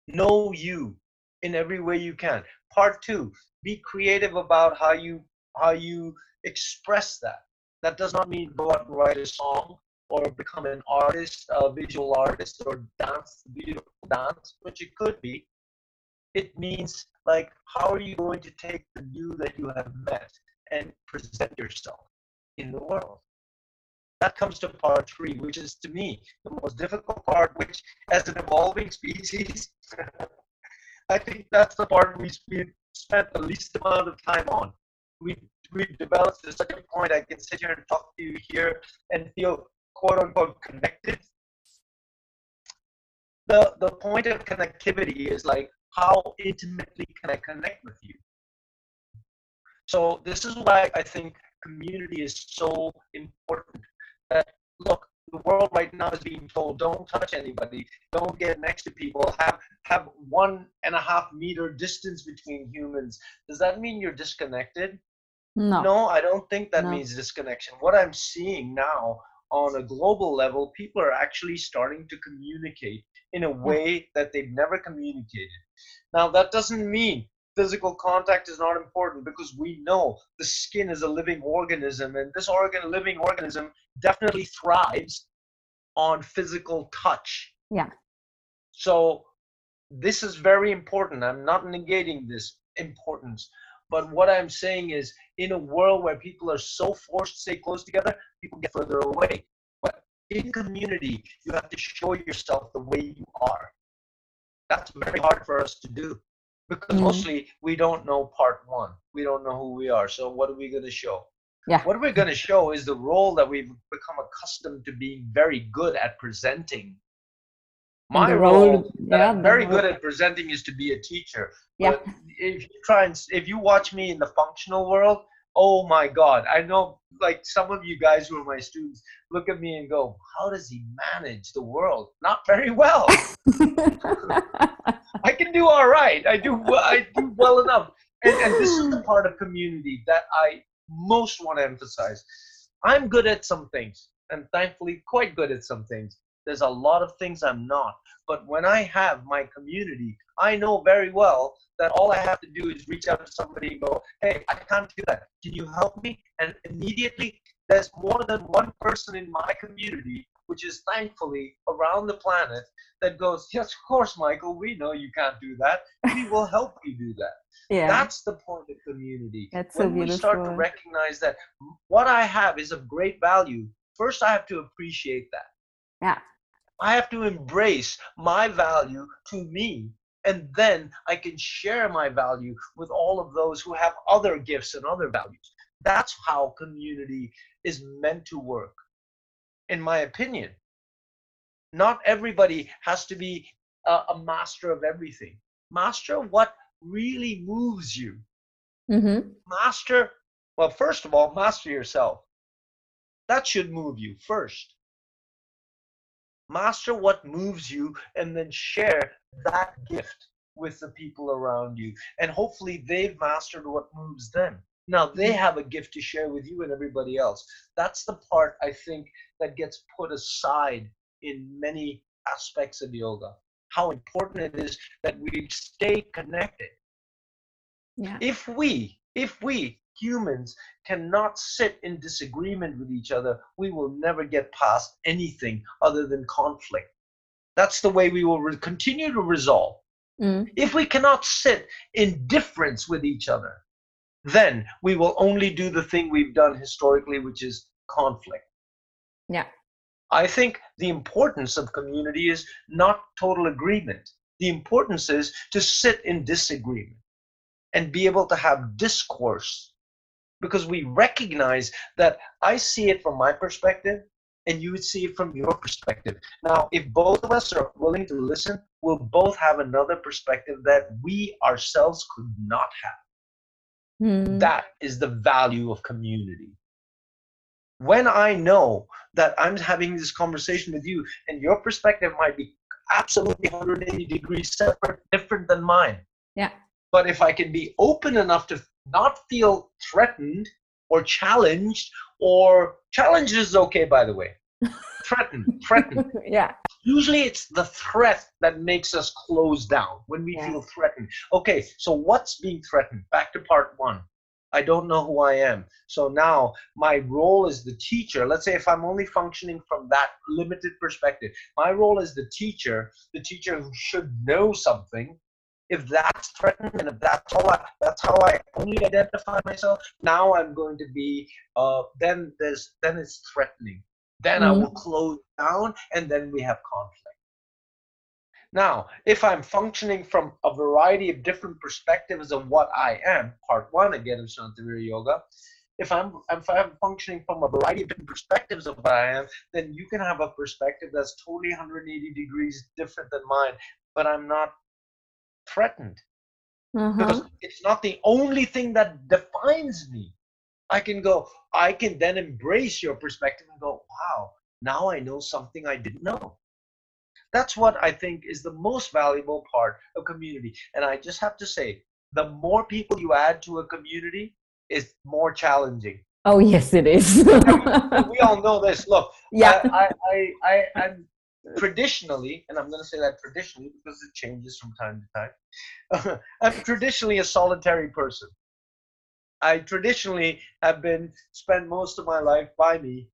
Know you in every way you can. Part two, be creative about how you how you express that. That does not mean go out and write a song or become an artist, a visual artist, or dance beautiful dance, which it could be. It means like how are you going to take the you that you have met and present yourself in the world? That comes to part three, which is to me the most difficult part, which as an evolving species, [LAUGHS] I think that's the part we spent the least amount of time on. We we've developed to such a point I can sit here and talk to you here and feel quote unquote connected. The the point of connectivity is like how intimately can I connect with you? So this is why I think community is so important. That look, the world right now is being told don't touch anybody, don't get next to people, have have one and a half meter distance between humans. Does that mean you're disconnected? No. No, I don't think that no. means disconnection. What I'm seeing now on a global level, people are actually starting to communicate in a way that they've never communicated. Now, that doesn't mean physical contact is not important because we know the skin is a living organism and this organ living organism definitely thrives on physical touch yeah so this is very important i'm not negating this importance but what i'm saying is in a world where people are so forced to stay close together people get further away but in community you have to show yourself the way you are that's very hard for us to do because mm-hmm. mostly we don't know part one. We don't know who we are. So what are we going to show? Yeah. What we're going to show is the role that we've become accustomed to being very good at presenting. My role, role yeah, I'm very role. good at presenting is to be a teacher. Yeah. But if you try and if you watch me in the functional world, oh my god, I know like some of you guys who are my students look at me and go, how does he manage the world? Not very well. [LAUGHS] I can do all right. I do I do well enough. And, and this is the [LAUGHS] part of community that I most want to emphasize. I'm good at some things, and thankfully quite good at some things. There's a lot of things I'm not. But when I have my community, I know very well that all I have to do is reach out to somebody and go, hey, I can't do that. Can you help me? And immediately there's more than one person in my community which is thankfully around the planet that goes, yes, of course, Michael, we know you can't do that. We [LAUGHS] will help you do that. Yeah. That's the point of community. That's when so beautiful. we start to recognize that what I have is of great value, first I have to appreciate that. Yeah. I have to embrace my value to me. And then I can share my value with all of those who have other gifts and other values. That's how community is meant to work in my opinion. Not everybody has to be a, a master of everything. Master what really moves you. Mm-hmm. Master, well, first of all, master yourself. That should move you first. Master what moves you and then share that gift with the people around you. And hopefully they've mastered what moves them. Now they mm-hmm. have a gift to share with you and everybody else. That's the part I think that gets put aside in many aspects of yoga. How important it is that we stay connected. Yeah. If we, if we humans cannot sit in disagreement with each other, we will never get past anything other than conflict. That's the way we will re- continue to resolve. Mm. If we cannot sit in difference with each other, then we will only do the thing we've done historically, which is conflict. Yeah. I think the importance of community is not total agreement. The importance is to sit in disagreement and be able to have discourse because we recognize that I see it from my perspective and you would see it from your perspective. Now, if both of us are willing to listen, we'll both have another perspective that we ourselves could not have. Mm. That is the value of community. When I know that I'm having this conversation with you and your perspective might be absolutely 180 degrees separate, different than mine. Yeah. But if I can be open enough to not feel threatened or challenged, or challenged is okay, by the way. [LAUGHS] threatened, threatened. [LAUGHS] yeah. Usually it's the threat that makes us close down when we yeah. feel threatened. Okay, so what's being threatened? Back to part one. I don't know who I am. So now my role as the teacher, let's say if I'm only functioning from that limited perspective, my role as the teacher, the teacher who should know something, if that's threatened and if that's all I, that's how I only identify myself, now I'm going to be uh, then there's then it's threatening. Then mm-hmm. I will close down and then we have conflict. Now, if I'm functioning from a variety of different perspectives of what I am, part one again of Shantavira Yoga, if I'm if I'm functioning from a variety of different perspectives of what I am, then you can have a perspective that's totally 180 degrees different than mine, but I'm not threatened. Mm-hmm. Because it's not the only thing that defines me. I can go, I can then embrace your perspective and go, wow, now I know something I didn't know. That's what I think is the most valuable part of community. And I just have to say, the more people you add to a community is more challenging. Oh yes, it is. we all know this. Look, [LAUGHS] yeah, I, I, I, I'm traditionally, and I'm going to say that traditionally because it changes from time to time, [LAUGHS] I'm traditionally a solitary person. I traditionally have been spent most of my life by me.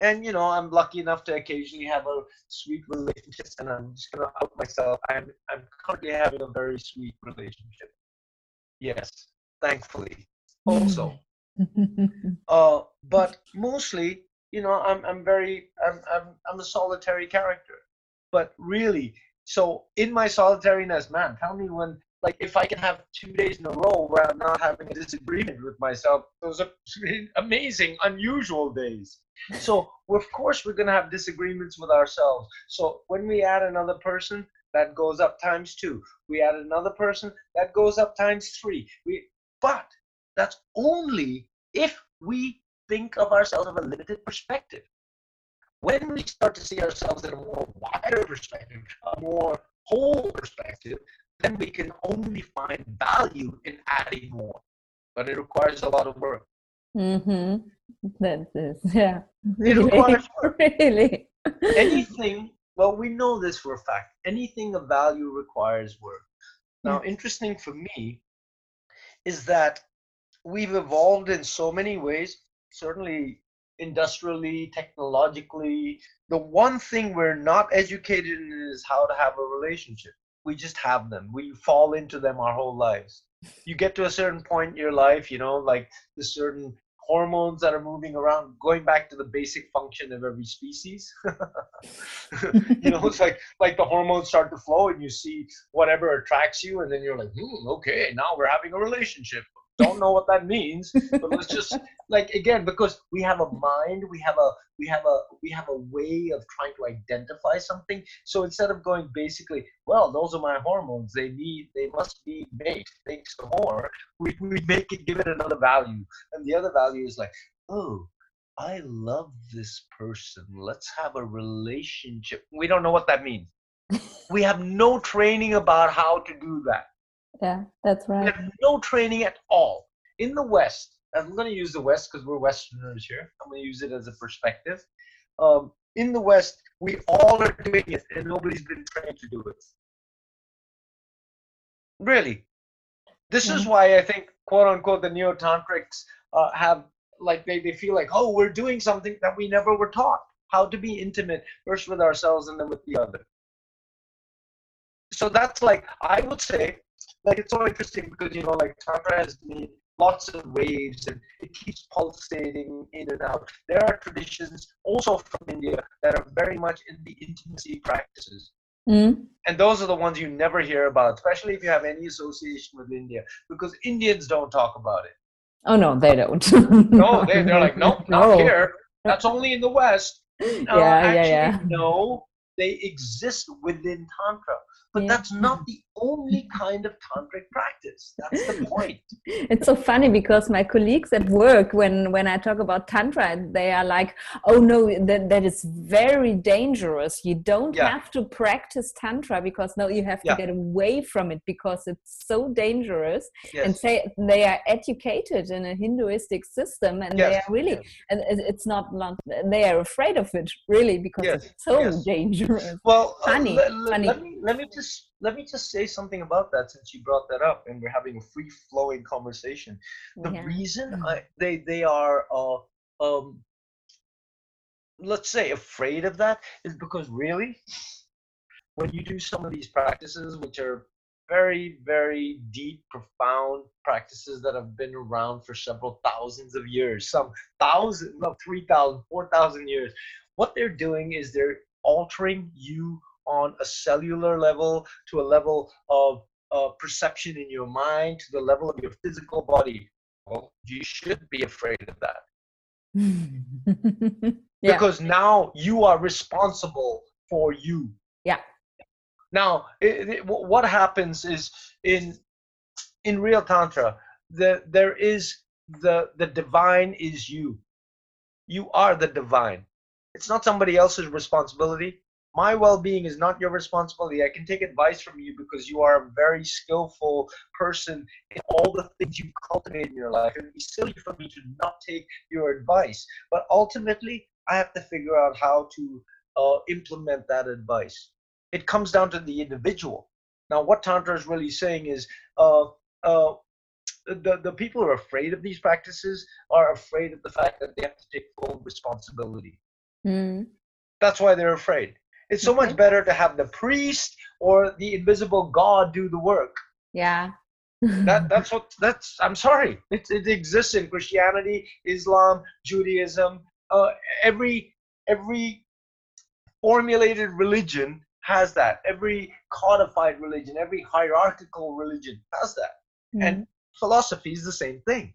And you know, I'm lucky enough to occasionally have a sweet relationship, and I'm just gonna out myself. I'm I'm currently having a very sweet relationship. Yes, thankfully. Also, [LAUGHS] uh, but mostly you know i'm i'm very i'm i'm i'm a solitary character. But really so in my solitariness man tell me when like if i can have two days in a row where i'm not having a disagreement with myself those are [LAUGHS] amazing unusual days. So of course we're going to have disagreements with ourselves. So when we add another person that goes up times two. We add another person that goes up times three. We but that's only if we think of ourselves of a limited perspective. When we start to see ourselves in a more wider perspective, a more whole perspective, then we can only find value in adding more. But it requires a lot of work. Mm-hmm. That is, yeah. It requires work. [LAUGHS] really. Anything, well, we know this for a fact. Anything of value requires work. Now, interesting for me is that we've evolved in so many ways certainly industrially, technologically. The one thing we're not educated in is how to have a relationship. We just have them. We fall into them our whole lives. You get to a certain point in your life, you know, like the certain hormones that are moving around, going back to the basic function of every species. [LAUGHS] you know, it's like like the hormones start to flow and you see whatever attracts you, and then you're like, hmm, okay, now we're having a relationship don't know what that means but let's just like again because we have a mind we have a we have a we have a way of trying to identify something. So instead of going basically well those are my hormones they need they must be made some more we, we make it give it another value. And the other value is like oh i love this person. Let's have a relationship. We don't know what that means. We have no training about how to do that yeah, that's right. We have no training at all. In the West, I'm going to use the West because we're Westerners here. I'm going to use it as a perspective. Um, in the West, we all are doing it, and nobody's been trained to do it. Really, this is why I think, quote unquote, the neo tantrics uh, have like they, they feel like, oh, we're doing something that we never were taught how to be intimate first with ourselves and then with the other. So that's like I would say like it's so interesting because you know like tantra has made lots of waves and it keeps pulsating in and out there are traditions also from india that are very much in the intimacy practices mm. and those are the ones you never hear about especially if you have any association with india because indians don't talk about it oh no they don't no they, they're [LAUGHS] like nope not no. here that's only in the west [LAUGHS] no, yeah, actually, yeah, yeah. no they exist within tantra but yeah. that's not the only kind of tantric practice that's the point [LAUGHS] it's so funny because my colleagues at work when when i talk about tantra they are like oh no that, that is very dangerous you don't yeah. have to practice tantra because no you have to yeah. get away from it because it's so dangerous yes. and say they are educated in a hinduistic system and yes. they are really yes. and it's not, not they are afraid of it really because it's so dangerous well funny uh, funny let me, let me just let me just say something about that since you brought that up and we're having a free flowing conversation. The yeah. reason mm-hmm. I, they they are uh, um, let's say afraid of that is because really when you do some of these practices which are very very deep profound practices that have been around for several thousands of years some thousand no 3000 4000 years what they're doing is they're altering you on a cellular level to a level of uh, perception in your mind to the level of your physical body. Well you should be afraid of that. [LAUGHS] Yeah. because now you are responsible for you. Yeah. Now it, it, what happens is in in real tantra the, there is the the divine is you. You are the divine. It's not somebody else's responsibility my well-being is not your responsibility i can take advice from you because you are a very skillful person in all the things you cultivate in your life it would be silly for me to not take your advice but ultimately i have to figure out how to uh, implement that advice. It comes down to the individual. Now, what Tantra is really saying is uh, uh, the, the people who are afraid of these practices are afraid of the fact that they have to take full responsibility. Mm. That's why they're afraid. It's so much better to have the priest or the invisible God do the work. Yeah. that [LAUGHS] that's what that's I'm sorry. It it exists in Christianity, Islam, Judaism, uh, every every formulated religion has that. Every codified religion, every hierarchical religion has that. Mm. And philosophy is the same thing.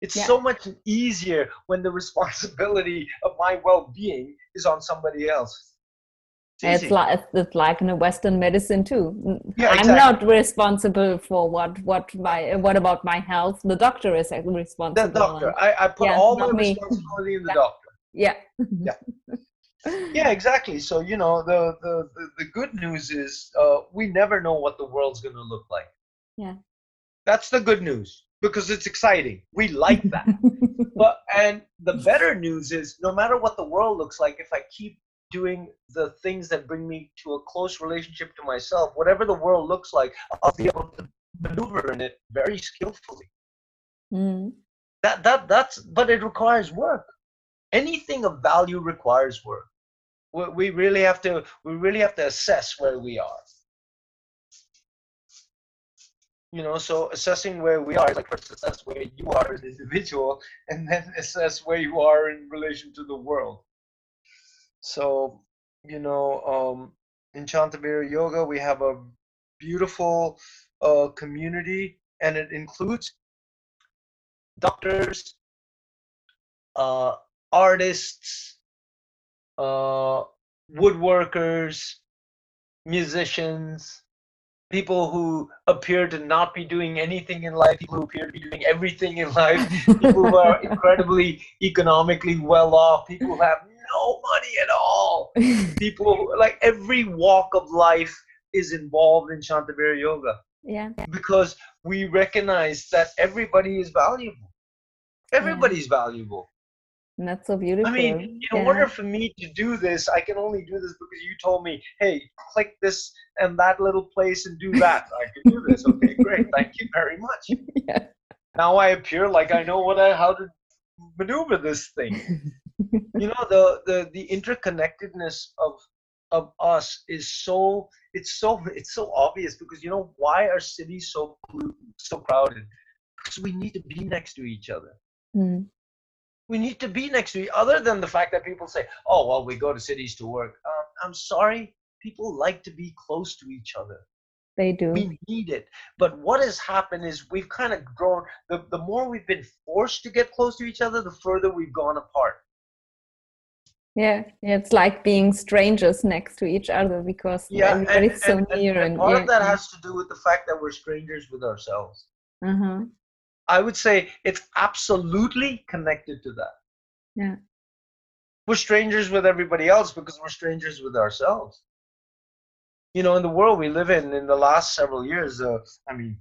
It's yeah. so much easier when the responsibility of my well-being is on somebody else. It's, it's like it's like in a Western medicine too. Yeah, I'm not responsible for what what my what about my health. The doctor is responsible. The doctor. I, I put yeah, all my me. responsibility in the doctor. Yeah. yeah. [LAUGHS] yeah, exactly. So you know the the the, the good news is uh, we never know what the world's going to look like. Yeah. That's the good news because it's exciting. We like that. [LAUGHS] but and the better news is no matter what the world looks like, if I keep doing the things that bring me to a close relationship to myself, whatever the world looks like, I'll be able to maneuver in it very skillfully. Mm. That that that's but it requires work. Anything of value requires work. We really have to we really have to assess where we are. You know, so assessing where we are is like first assess where you are as an individual, and then assess where you are in relation to the world. So, you know, um, in Shantavira Yoga, we have a beautiful uh, community, and it includes doctors, uh, artists, uh, woodworkers, musicians, people who appear to not be doing anything in life, people who appear to be doing everything in life, people who are [LAUGHS] incredibly economically well off, people who have no money at all. [LAUGHS] People like every walk of life is involved in Shantavira Yoga. Yeah. Because we recognize that everybody is valuable. Everybody's yeah. valuable. And that's so beautiful. I mean, in yeah. order for me to do this, I can only do this because you told me, hey, click this and that little place and do that. I can do this. Okay, [LAUGHS] great. Thank you very much. [LAUGHS] Yeah. Now I appear like I know what I, how to maneuver this thing. You know the the the interconnectedness of of us is so it's so it's so obvious because you know why are cities so so crowded? Because we need to be next to each other. Mm. we need to be next to each other than the fact that people say oh well we go to cities to work. Um, i'm sorry people like to be close to each other. They do. We need it. But what has happened is we've kind of grown the, the more we've been forced to get close to each other the further we've gone apart yeah it's like being strangers next to each other because yeah, everybody's and, so and, near and, and part yeah. of that has to do with the fact that we're strangers with ourselves uh-huh. i would say it's absolutely connected to that yeah we're strangers with everybody else because we're strangers with ourselves you know in the world we live in in the last several years uh, i mean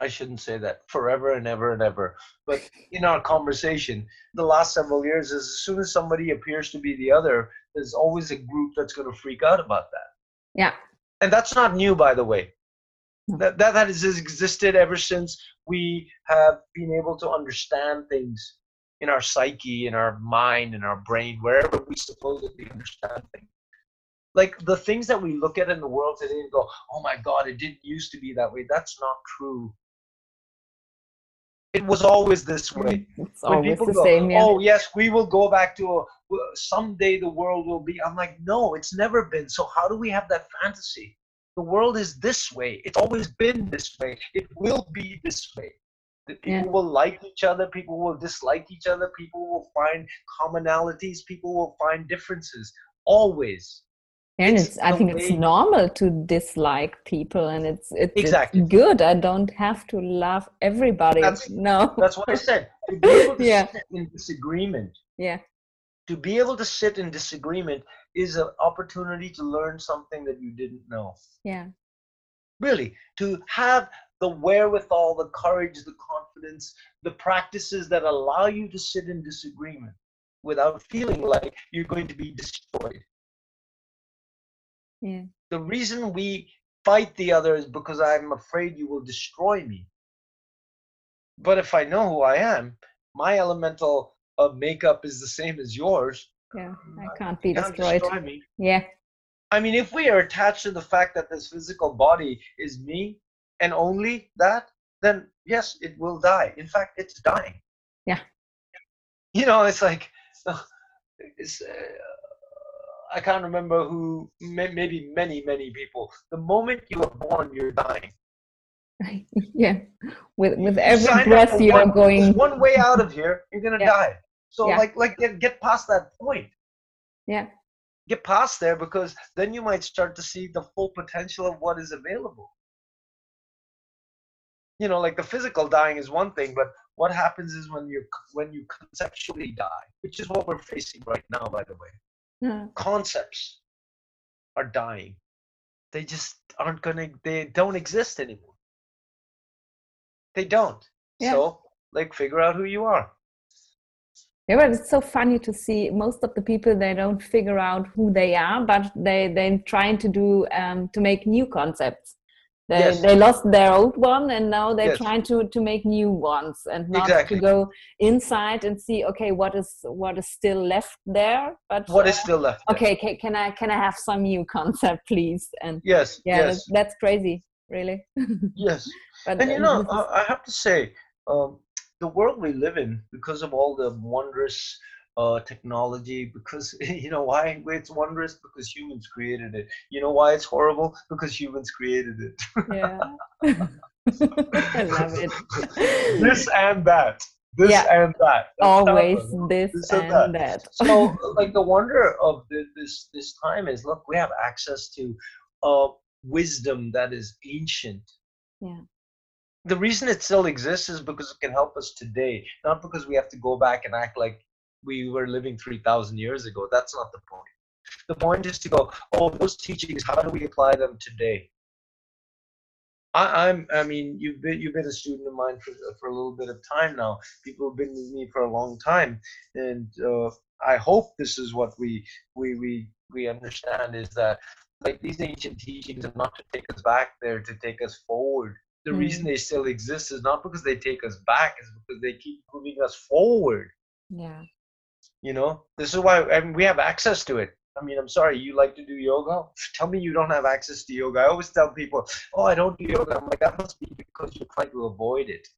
I shouldn't say that forever and ever and ever. But in our conversation, the last several years, is as soon as somebody appears to be the other, there's always a group that's going to freak out about that. Yeah. And that's not new, by the way. That, that, that has existed ever since we have been able to understand things in our psyche, in our mind, in our brain, wherever we supposedly understand things like the things that we look at in the world today and go, oh my God, it didn't used to be that way. That's not true it was always this way. It's when people go, same, yeah. oh yes, we will go back to a, someday the world will be. I'm like, no, it's never been. So how do we have that fantasy? The world is this way. It's always been this way. It will be this way. People yeah. will like each other. People will dislike each other. People will find commonalities. People will find differences. Always and it's, it's i think it's normal to dislike people and it's it's, exactly. it's good. I don't have to love everybody. That's, no. that's what i said. To [LAUGHS] be able to yeah. sit in disagreement. Yeah. To be able to sit in disagreement is an opportunity to learn something that you didn't know. Yeah. Really to have the wherewithal the courage the confidence the practices that allow you to sit in disagreement without feeling like you're going to be destroyed Yeah. The reason we fight the other is because I'm afraid you will destroy me. But if I know who I am, my elemental uh, makeup is the same as yours. Yeah, I can't be can't destroyed. destroy me. Yeah, I mean, if we are attached to the fact that this physical body is me and only that, then yes, it will die. In fact, it's dying. Yeah. You know, it's like, [LAUGHS] it's, uh, I can't remember who, maybe many, many people. The moment you are born, you're dying. [LAUGHS] yeah. With with every breath you are one- going. there's one way out of here, you're gonna Yeah. die. So Yeah. like, like get, get past that point. Yeah, Get past there because then you might start to see the full potential of what is available. You know, like the physical dying is one thing, but what happens is when you when you conceptually die, which is what we're facing right now, by the way. Yeah, Concepts are dying. They just aren't gonna. They don't exist anymore. They don't. Yeah. So, like, figure out who you are. Yeah, but it's so funny to see most of the people they don't figure out who they are, but they they're trying to do um, to make new concepts. They Yes. they lost their old one and now they're Yes. trying to to make new ones and not Exactly. to go inside and see okay what is what is still left there. But What is uh, still left? there. okay? Can, can I can I have some new [LAUGHS] concept, please? And Yes. yeah, yes. that's, that's crazy, really. Yes. [LAUGHS] but And you uh, know, is- [LAUGHS] I I have to say, um, the world we live in, because of all the wondrous uh, technology, because [LAUGHS] you know why it's wondrous? Because humans created it. You know why it's horrible? Because humans created it. yeah, [LAUGHS] I love it. this and that. This Yeah. and that. That's always happened. this This and and that. so [LAUGHS] like the wonder of the, this this time is look we have access to uh wisdom that is ancient Yeah. the reason it still exists is because it can help us today not because we have to go back and act like we were living 3000 years ago that's not the point the point is to go oh those teachings how do we apply them today I, I'm. I mean, you've been you've been a student of mine for for a little bit of time now. People have been with me for a long time, and uh, I hope this is what we we we we understand is that like these ancient teachings are not to take us back there to take us forward. The Mm. reason they still exist is not because they take us back, is because they keep moving us forward. Yeah. You know, this is why I mean, we have access to it. I mean, I'm sorry, you like to do yoga? Tell me you don't have access to yoga. I always tell people, oh, I don't do yoga. I'm like, that must be because you're trying to avoid it.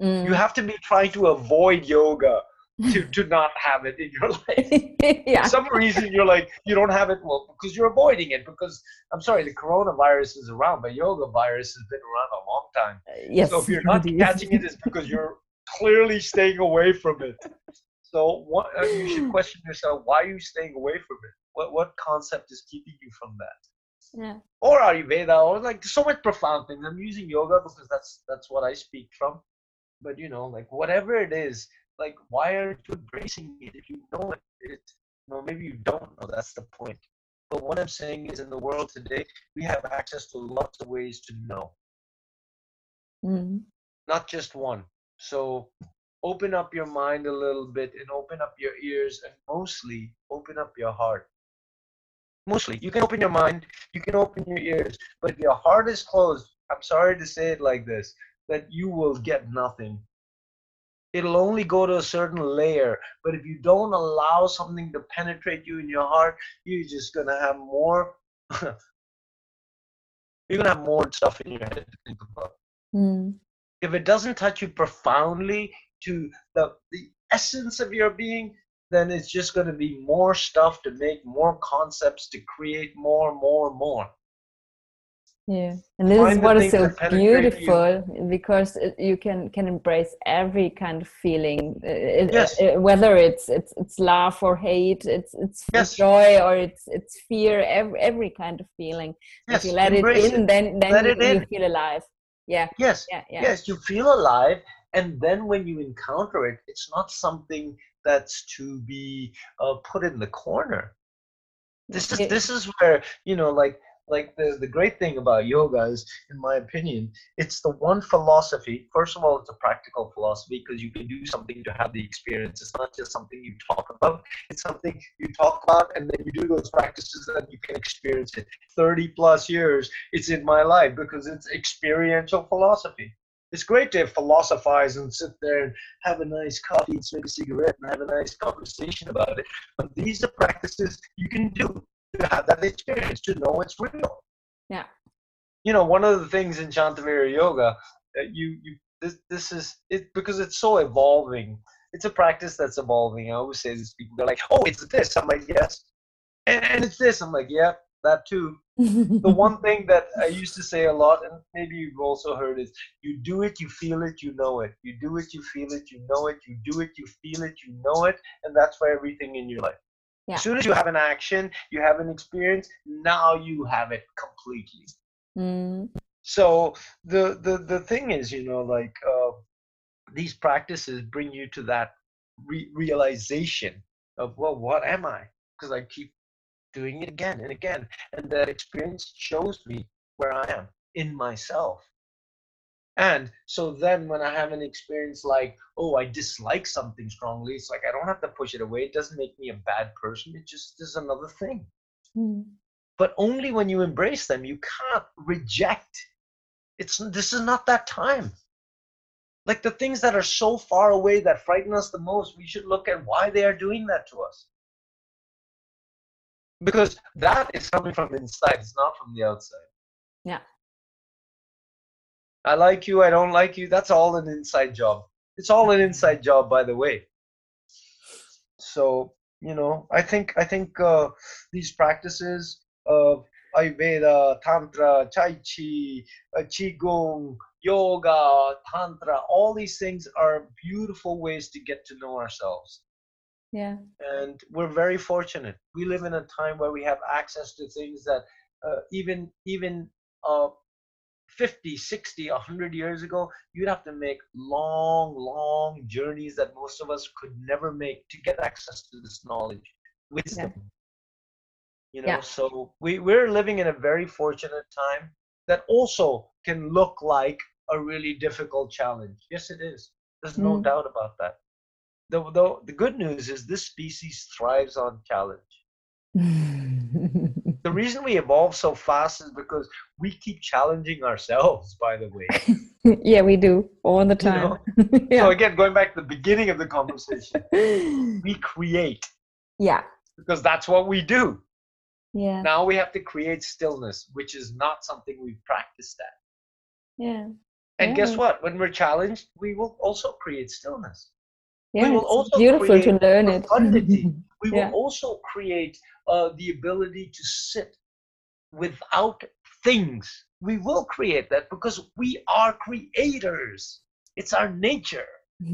Mm. You have to be trying to avoid yoga to, to not have it in your [LAUGHS] life. [LAUGHS] yeah. For some reason, you're like, you don't have it, well, because you're avoiding it. Because, I'm sorry, the coronavirus is around, but yoga virus has been around a long time. yes. So if you're [LAUGHS] not indeed. catching it, it's because you're clearly staying away from it. So what uh, you should [SIGHS] question yourself: Why are you staying away from it? What what concept is keeping you from that? Yeah. Or Ayurveda, or like so much profound things. I'm using yoga because that's that's what I speak from. But you know, like whatever it is, like why aren't you embracing it if you know it? it you know, maybe you don't know. That's the point. But what I'm saying is, in the world today, we have access to lots of ways to know Mm. not just one. So open up your mind a little bit and open up your ears and mostly open up your heart. Mostly, you can open your mind, you can open your ears, but if your heart is closed, I'm sorry to say it like this, that you will get nothing. It'll only go to a certain layer, but if you don't allow something to penetrate you in your heart, you're just gonna have more. [LAUGHS] you're gonna have more stuff in your head to think about Mm. if it doesn't touch you profoundly to the, the essence of your being, then it's just going to be more stuff to make more concepts to create more, more, more. Yeah, and this is Find the what is so penetrate you. beautiful because it, you can can embrace every kind of feeling, uh, it- Yes. uh, whether it's it's it's love or hate, it's it's Yes. joy or it's it's fear, every every kind of feeling. Yes, if you let it embrace in, then then you, it you feel alive. Yeah, Yes, yeah, yeah. yes, you feel alive, and then when you encounter it, it's not something that's to be uh, put in the corner. This is this is where you know, like like the, the great thing about yoga is in my opinion it's the one philosophy. First of all it's a practical philosophy because you can do something to have the experience. It's not just something you talk about. It's something you talk about and then you do those practices and you can experience it. 30 plus years it's in my life because it's experiential philosophy it's great to philosophize and sit there and have a nice coffee and smoke a cigarette and have a nice conversation about it. But these are practices you can do to have that experience, to know it's real. Yeah. You know, one of the things in Shantavira Yoga, uh, you you this this is it because it's so evolving. It's a practice that's evolving. I always say this people they're like, oh, it's this. I'm like, yes, and, and it's this. I'm like, yeah, that too. The [LAUGHS] one thing that I used to say a lot, and maybe you've also heard, is you do it, you feel it, you know it. You do it, you feel it, you know it. You do it, you feel it, you know it, and that's for everything in your life. Yeah. As soon as you have an action, you have an experience, now you have it completely. Mm. So the the the thing is, you know, like uh, these practices bring you to that re- realization of well, what am I? Because I keep doing it again and again, and that experience shows me where I am in myself. And so then when I have an experience like, oh, I dislike something strongly, it's like I don't have to push it away. It doesn't make me a bad person. It just is another thing. Mm. But only when you embrace them, you can't reject. It's this is not that time. Like the things that are so far away that frighten us the most, we should look at why they are doing that to us. Because that is coming from inside, it's not from the outside. Yeah. I like you, I don't like you. That's all an inside job. It's all an inside job, by the way. So you know, I think I think uh, these practices of Ayurveda, Tantra, Tai Chi, uh, Qigong, Yoga, Tantra, all these things are beautiful ways to get to know ourselves. Yeah. And we're very fortunate. We live in a time where we have access to things that uh, even even uh, 50, 60, 100 years ago, you'd have to make long, long journeys that most of us could never make to get access to this knowledge, wisdom. Yeah. You know, yeah. so we, we're living in a very fortunate time that also can look like a really difficult challenge. Yes, it is. There's no mm. doubt about that. The, the, the good news is this species thrives on challenge. the reason we evolve so fast is because we keep challenging ourselves by the way. [LAUGHS] Yeah we do all the time. you know? [LAUGHS] yeah. so again going back to the beginning of the conversation [LAUGHS] we create. Yeah. Because that's what we do. Yeah. Now we have to create stillness which is not something we've practiced at. Yeah. And yeah. guess what? When we're challenged we will also create stillness yeah, we will also beautiful to learn it. [LAUGHS] we yeah. will also create uh, the ability to sit without things. We will create that because we are creators. It's our nature. [LAUGHS]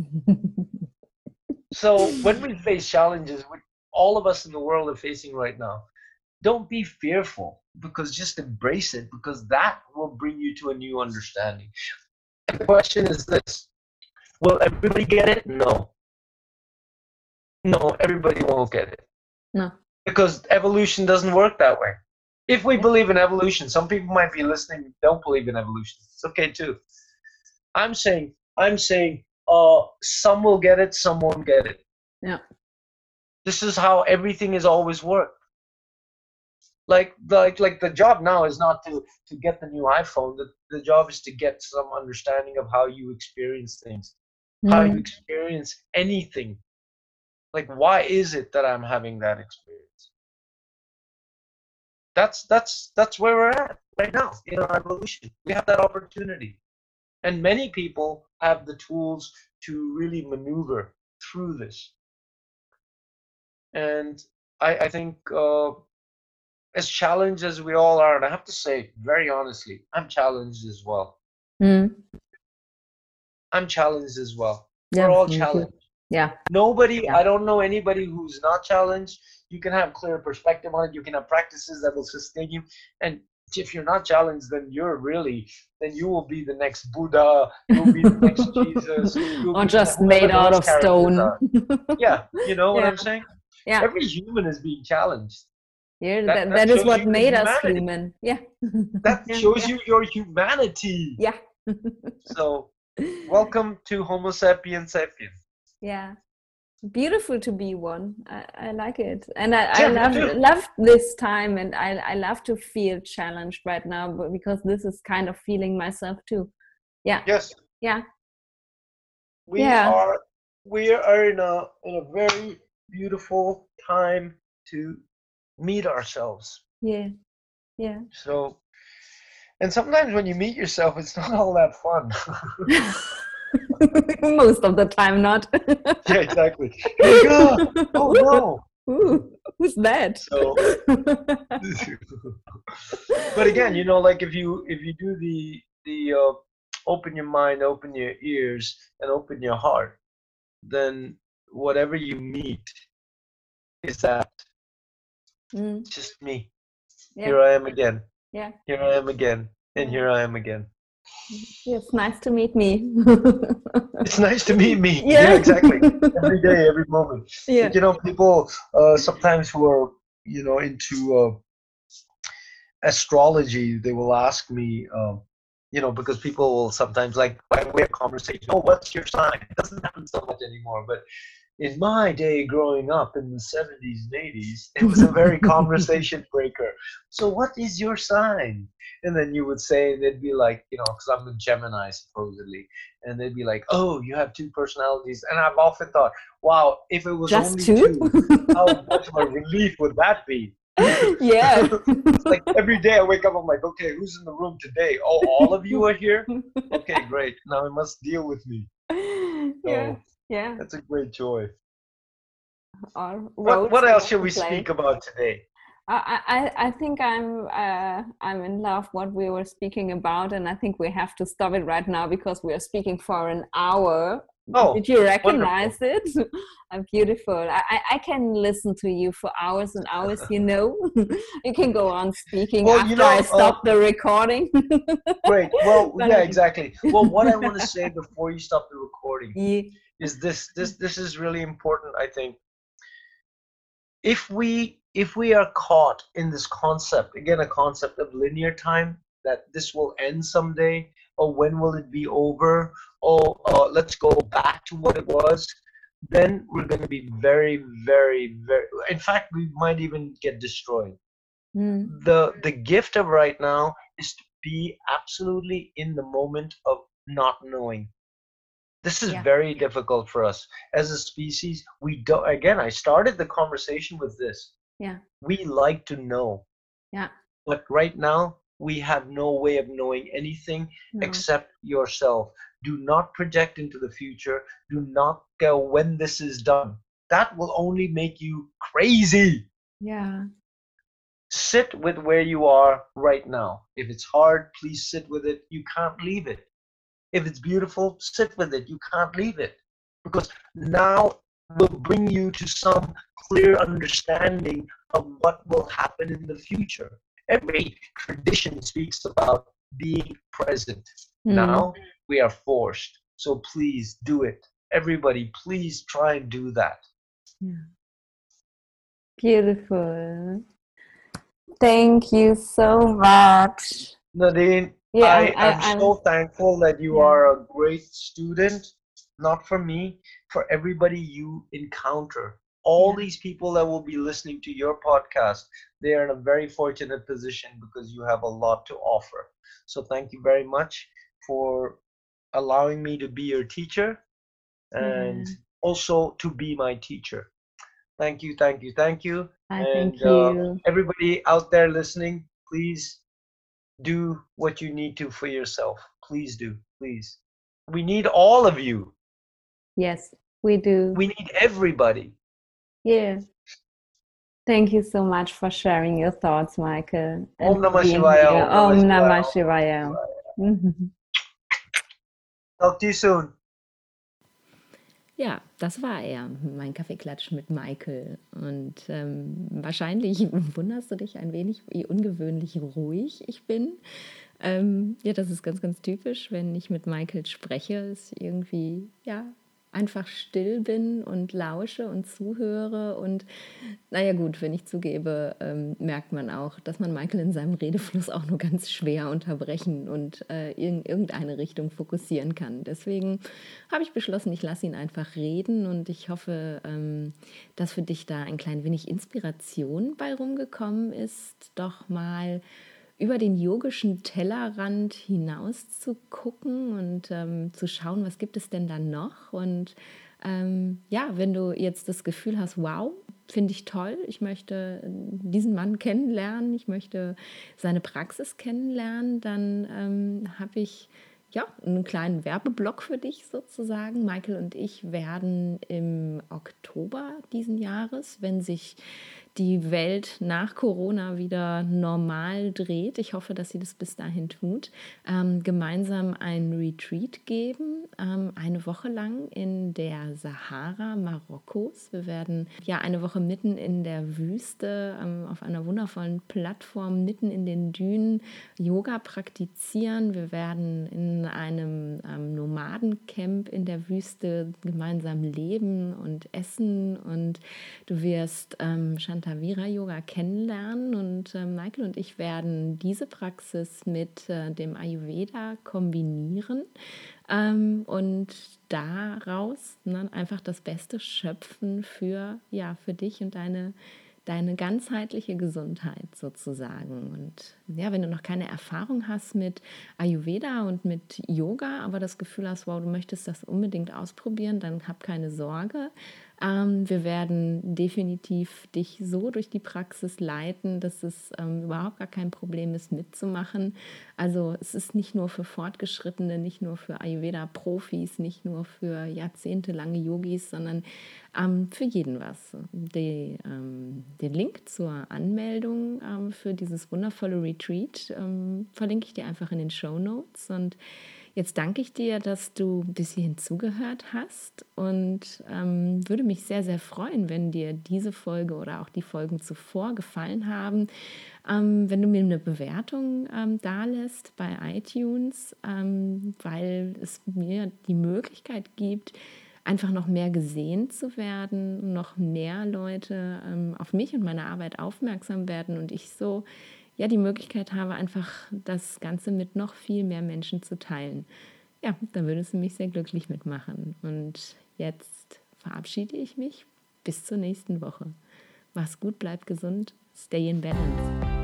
so when we face challenges, which all of us in the world are facing right now, don't be fearful because just embrace it because that will bring you to a new understanding. The question is this Will everybody get it? No. No, everybody won't get it. No. Because evolution doesn't work that way. If we believe in evolution, some people might be listening don't believe in evolution. It's okay too. I'm saying I'm saying uh some will get it, some won't get it. Yeah. This is how everything has always worked. Like like like the job now is not to to get the new iPhone. The the job is to get some understanding of how you experience things. Mm. How you mm. experience anything like why is it that i'm having that experience? That's that's that's where we're at right now in our evolution. We have that opportunity. And many people have the tools to really maneuver through this. And i i think uh, as challenged as we all are and i have to say very honestly i'm challenged as well. Mm. i'm challenged as well. Yeah, we're all challenged yeah nobody yeah. i don't know anybody who's not challenged you can have clear perspective on it you can have practices that will sustain you and if you're not challenged then you're really then you will be the next buddha you'll be the next [LAUGHS] jesus or just made out of stone [LAUGHS] yeah you know yeah. what i'm saying yeah every human is being challenged Yeah, that, that, that is what made us human. Yeah. [LAUGHS] that shows you your humanity. Yeah. so, welcome to Homo sapiens sapiens. Yeah. Beautiful to be one. I, I like it. And I, I love, love this time and I, I love to feel challenged right now because this is kind of feeling myself too. Yeah. Yes. Yeah. We yeah. are we are in a in a very beautiful time to meet ourselves. Yeah. Yeah. So, and sometimes when you meet yourself, it's not all that fun. [LAUGHS] [LAUGHS] [LAUGHS] Most of the time, not. [LAUGHS] yeah, exactly. [LAUGHS] Oh, oh no. Ooh, who's that? So, but again, you know, like if you if you do the the uh, open your mind, open your ears, and open your heart, then whatever you meet is that mm. just me. Yeah. Here I am again. Yeah. Here I am again. And here I am again. It's nice to meet me. [LAUGHS] it's nice to meet me. Yeah, yeah exactly. every day, [LAUGHS] every moment. Yeah. You know, people uh, sometimes who are, you know, into uh, astrology, they will ask me, um, you know, because people will sometimes like by way of conversation, oh, what's your sign? It doesn't happen so much anymore, but in my day growing up in the 70s and 80s, it was a very [LAUGHS] conversation breaker. So, what is your sign? And then you would say, they'd be like, you know, because I'm a Gemini supposedly, and they'd be like, oh, you have two personalities. And I've often thought, wow, if it was Just only two, two how [LAUGHS] much of a relief would that be? yeah. [LAUGHS] like every day I wake up, I'm like, okay, who's in the room today? Oh, all of you are here? Okay, great. Now it must deal with me. So, yeah yeah that's a great joy what, what else should we play. speak about today I, I, I think I'm uh, I'm in love what we were speaking about, and I think we have to stop it right now because we are speaking for an hour. Oh, did you recognize wonderful. it? [LAUGHS] I'm beautiful. I, I can listen to you for hours and hours. You know, [LAUGHS] you can go on speaking well, after you know, I stop uh, the recording. great. Well, [LAUGHS] yeah, exactly. Well, what I want to say before you stop the recording. Yeah is this this this is really important i think. If we if we are caught in this concept again a concept of linear time that this will end someday or when will it be over or uh, let's go back to what it was then we're going to be very very very in fact we might even get destroyed. Mm. the the gift of right now is to be absolutely in the moment of not knowing this is yeah. very difficult for us as a species. We don't, again, I started the conversation with this. Yeah. We like to know. Yeah. But right now, we have no way of knowing anything no. except yourself. Do not project into the future. Do not go when this is done. That will only make you crazy. Yeah. Sit with where you are right now. If it's hard, please sit with it. You can't leave it. If it's beautiful, sit with it. You can't leave it because now will bring you to some clear understanding of what will happen in the future. Every tradition speaks about being present. Mm. Now we are forced. So please do it. Everybody, please try and do that. Yeah. Beautiful. Thank you so much. Nadine, yeah, I, am so thankful that you yeah. are a great student, not for me, for everybody you encounter. All yeah. these people that will be listening to your podcast, they are in a very fortunate position because you have a lot to offer. So thank you very much for allowing me to be your teacher and mm. also to be my teacher. Thank you, thank you, thank you. I and thank uh, you. Uh, everybody out there listening, please do what you need to for yourself. Please do. Please. We need all of you. Yes, we do. We need everybody. Yeah. Thank you so much for sharing your thoughts, Michael. Om Namah Shivaya. Om Namah Shivaya. [LAUGHS] Talk to you soon. Ja, das war er, mein Kaffeeklatsch mit Michael. Und ähm, wahrscheinlich [LAUGHS] wunderst du dich ein wenig, wie ungewöhnlich ruhig ich bin. Ähm, ja, das ist ganz, ganz typisch, wenn ich mit Michael spreche. Ist irgendwie, ja, einfach still bin und lausche und zuhöre. Und naja gut, wenn ich zugebe, ähm, merkt man auch, dass man Michael in seinem Redefluss auch nur ganz schwer unterbrechen und äh, in irgendeine Richtung fokussieren kann. Deswegen habe ich beschlossen, ich lasse ihn einfach reden und ich hoffe, ähm, dass für dich da ein klein wenig Inspiration bei rumgekommen ist, doch mal über den yogischen Tellerrand hinaus zu gucken und ähm, zu schauen, was gibt es denn da noch. Und ähm, ja, wenn du jetzt das Gefühl hast, wow, finde ich toll, ich möchte diesen Mann kennenlernen, ich möchte seine Praxis kennenlernen, dann ähm, habe ich ja, einen kleinen Werbeblock für dich sozusagen. Michael und ich werden im Oktober diesen Jahres, wenn sich die Welt nach Corona wieder normal dreht, ich hoffe, dass sie das bis dahin tut, ähm, gemeinsam ein Retreat geben, ähm, eine Woche lang in der Sahara Marokkos. Wir werden ja eine Woche mitten in der Wüste ähm, auf einer wundervollen Plattform mitten in den Dünen Yoga praktizieren. Wir werden in einem ähm, Nomadencamp in der Wüste gemeinsam leben und essen und du wirst ähm, Shantavira Yoga kennenlernen und äh, Michael und ich werden diese Praxis mit äh, dem Ayurveda kombinieren ähm, und daraus ne, einfach das Beste schöpfen für, ja, für dich und deine deine ganzheitliche Gesundheit sozusagen. Und ja, wenn du noch keine Erfahrung hast mit Ayurveda und mit Yoga, aber das Gefühl hast, wow, du möchtest das unbedingt ausprobieren, dann hab keine Sorge. Ähm, wir werden definitiv dich so durch die Praxis leiten, dass es ähm, überhaupt gar kein Problem ist, mitzumachen. Also es ist nicht nur für Fortgeschrittene, nicht nur für Ayurveda-Profis, nicht nur für jahrzehntelange Yogis, sondern ähm, für jeden was. Die, ähm, den Link zur Anmeldung ähm, für dieses wundervolle Retreat ähm, verlinke ich dir einfach in den Show Notes und Jetzt danke ich dir, dass du bis hierhin zugehört hast und ähm, würde mich sehr, sehr freuen, wenn dir diese Folge oder auch die Folgen zuvor gefallen haben. Ähm, wenn du mir eine Bewertung ähm, dalässt bei iTunes, ähm, weil es mir die Möglichkeit gibt, einfach noch mehr gesehen zu werden, noch mehr Leute ähm, auf mich und meine Arbeit aufmerksam werden und ich so ja die Möglichkeit habe, einfach das Ganze mit noch viel mehr Menschen zu teilen. Ja, dann würdest du mich sehr glücklich mitmachen. Und jetzt verabschiede ich mich. Bis zur nächsten Woche. Mach's gut, bleib gesund, stay in balance.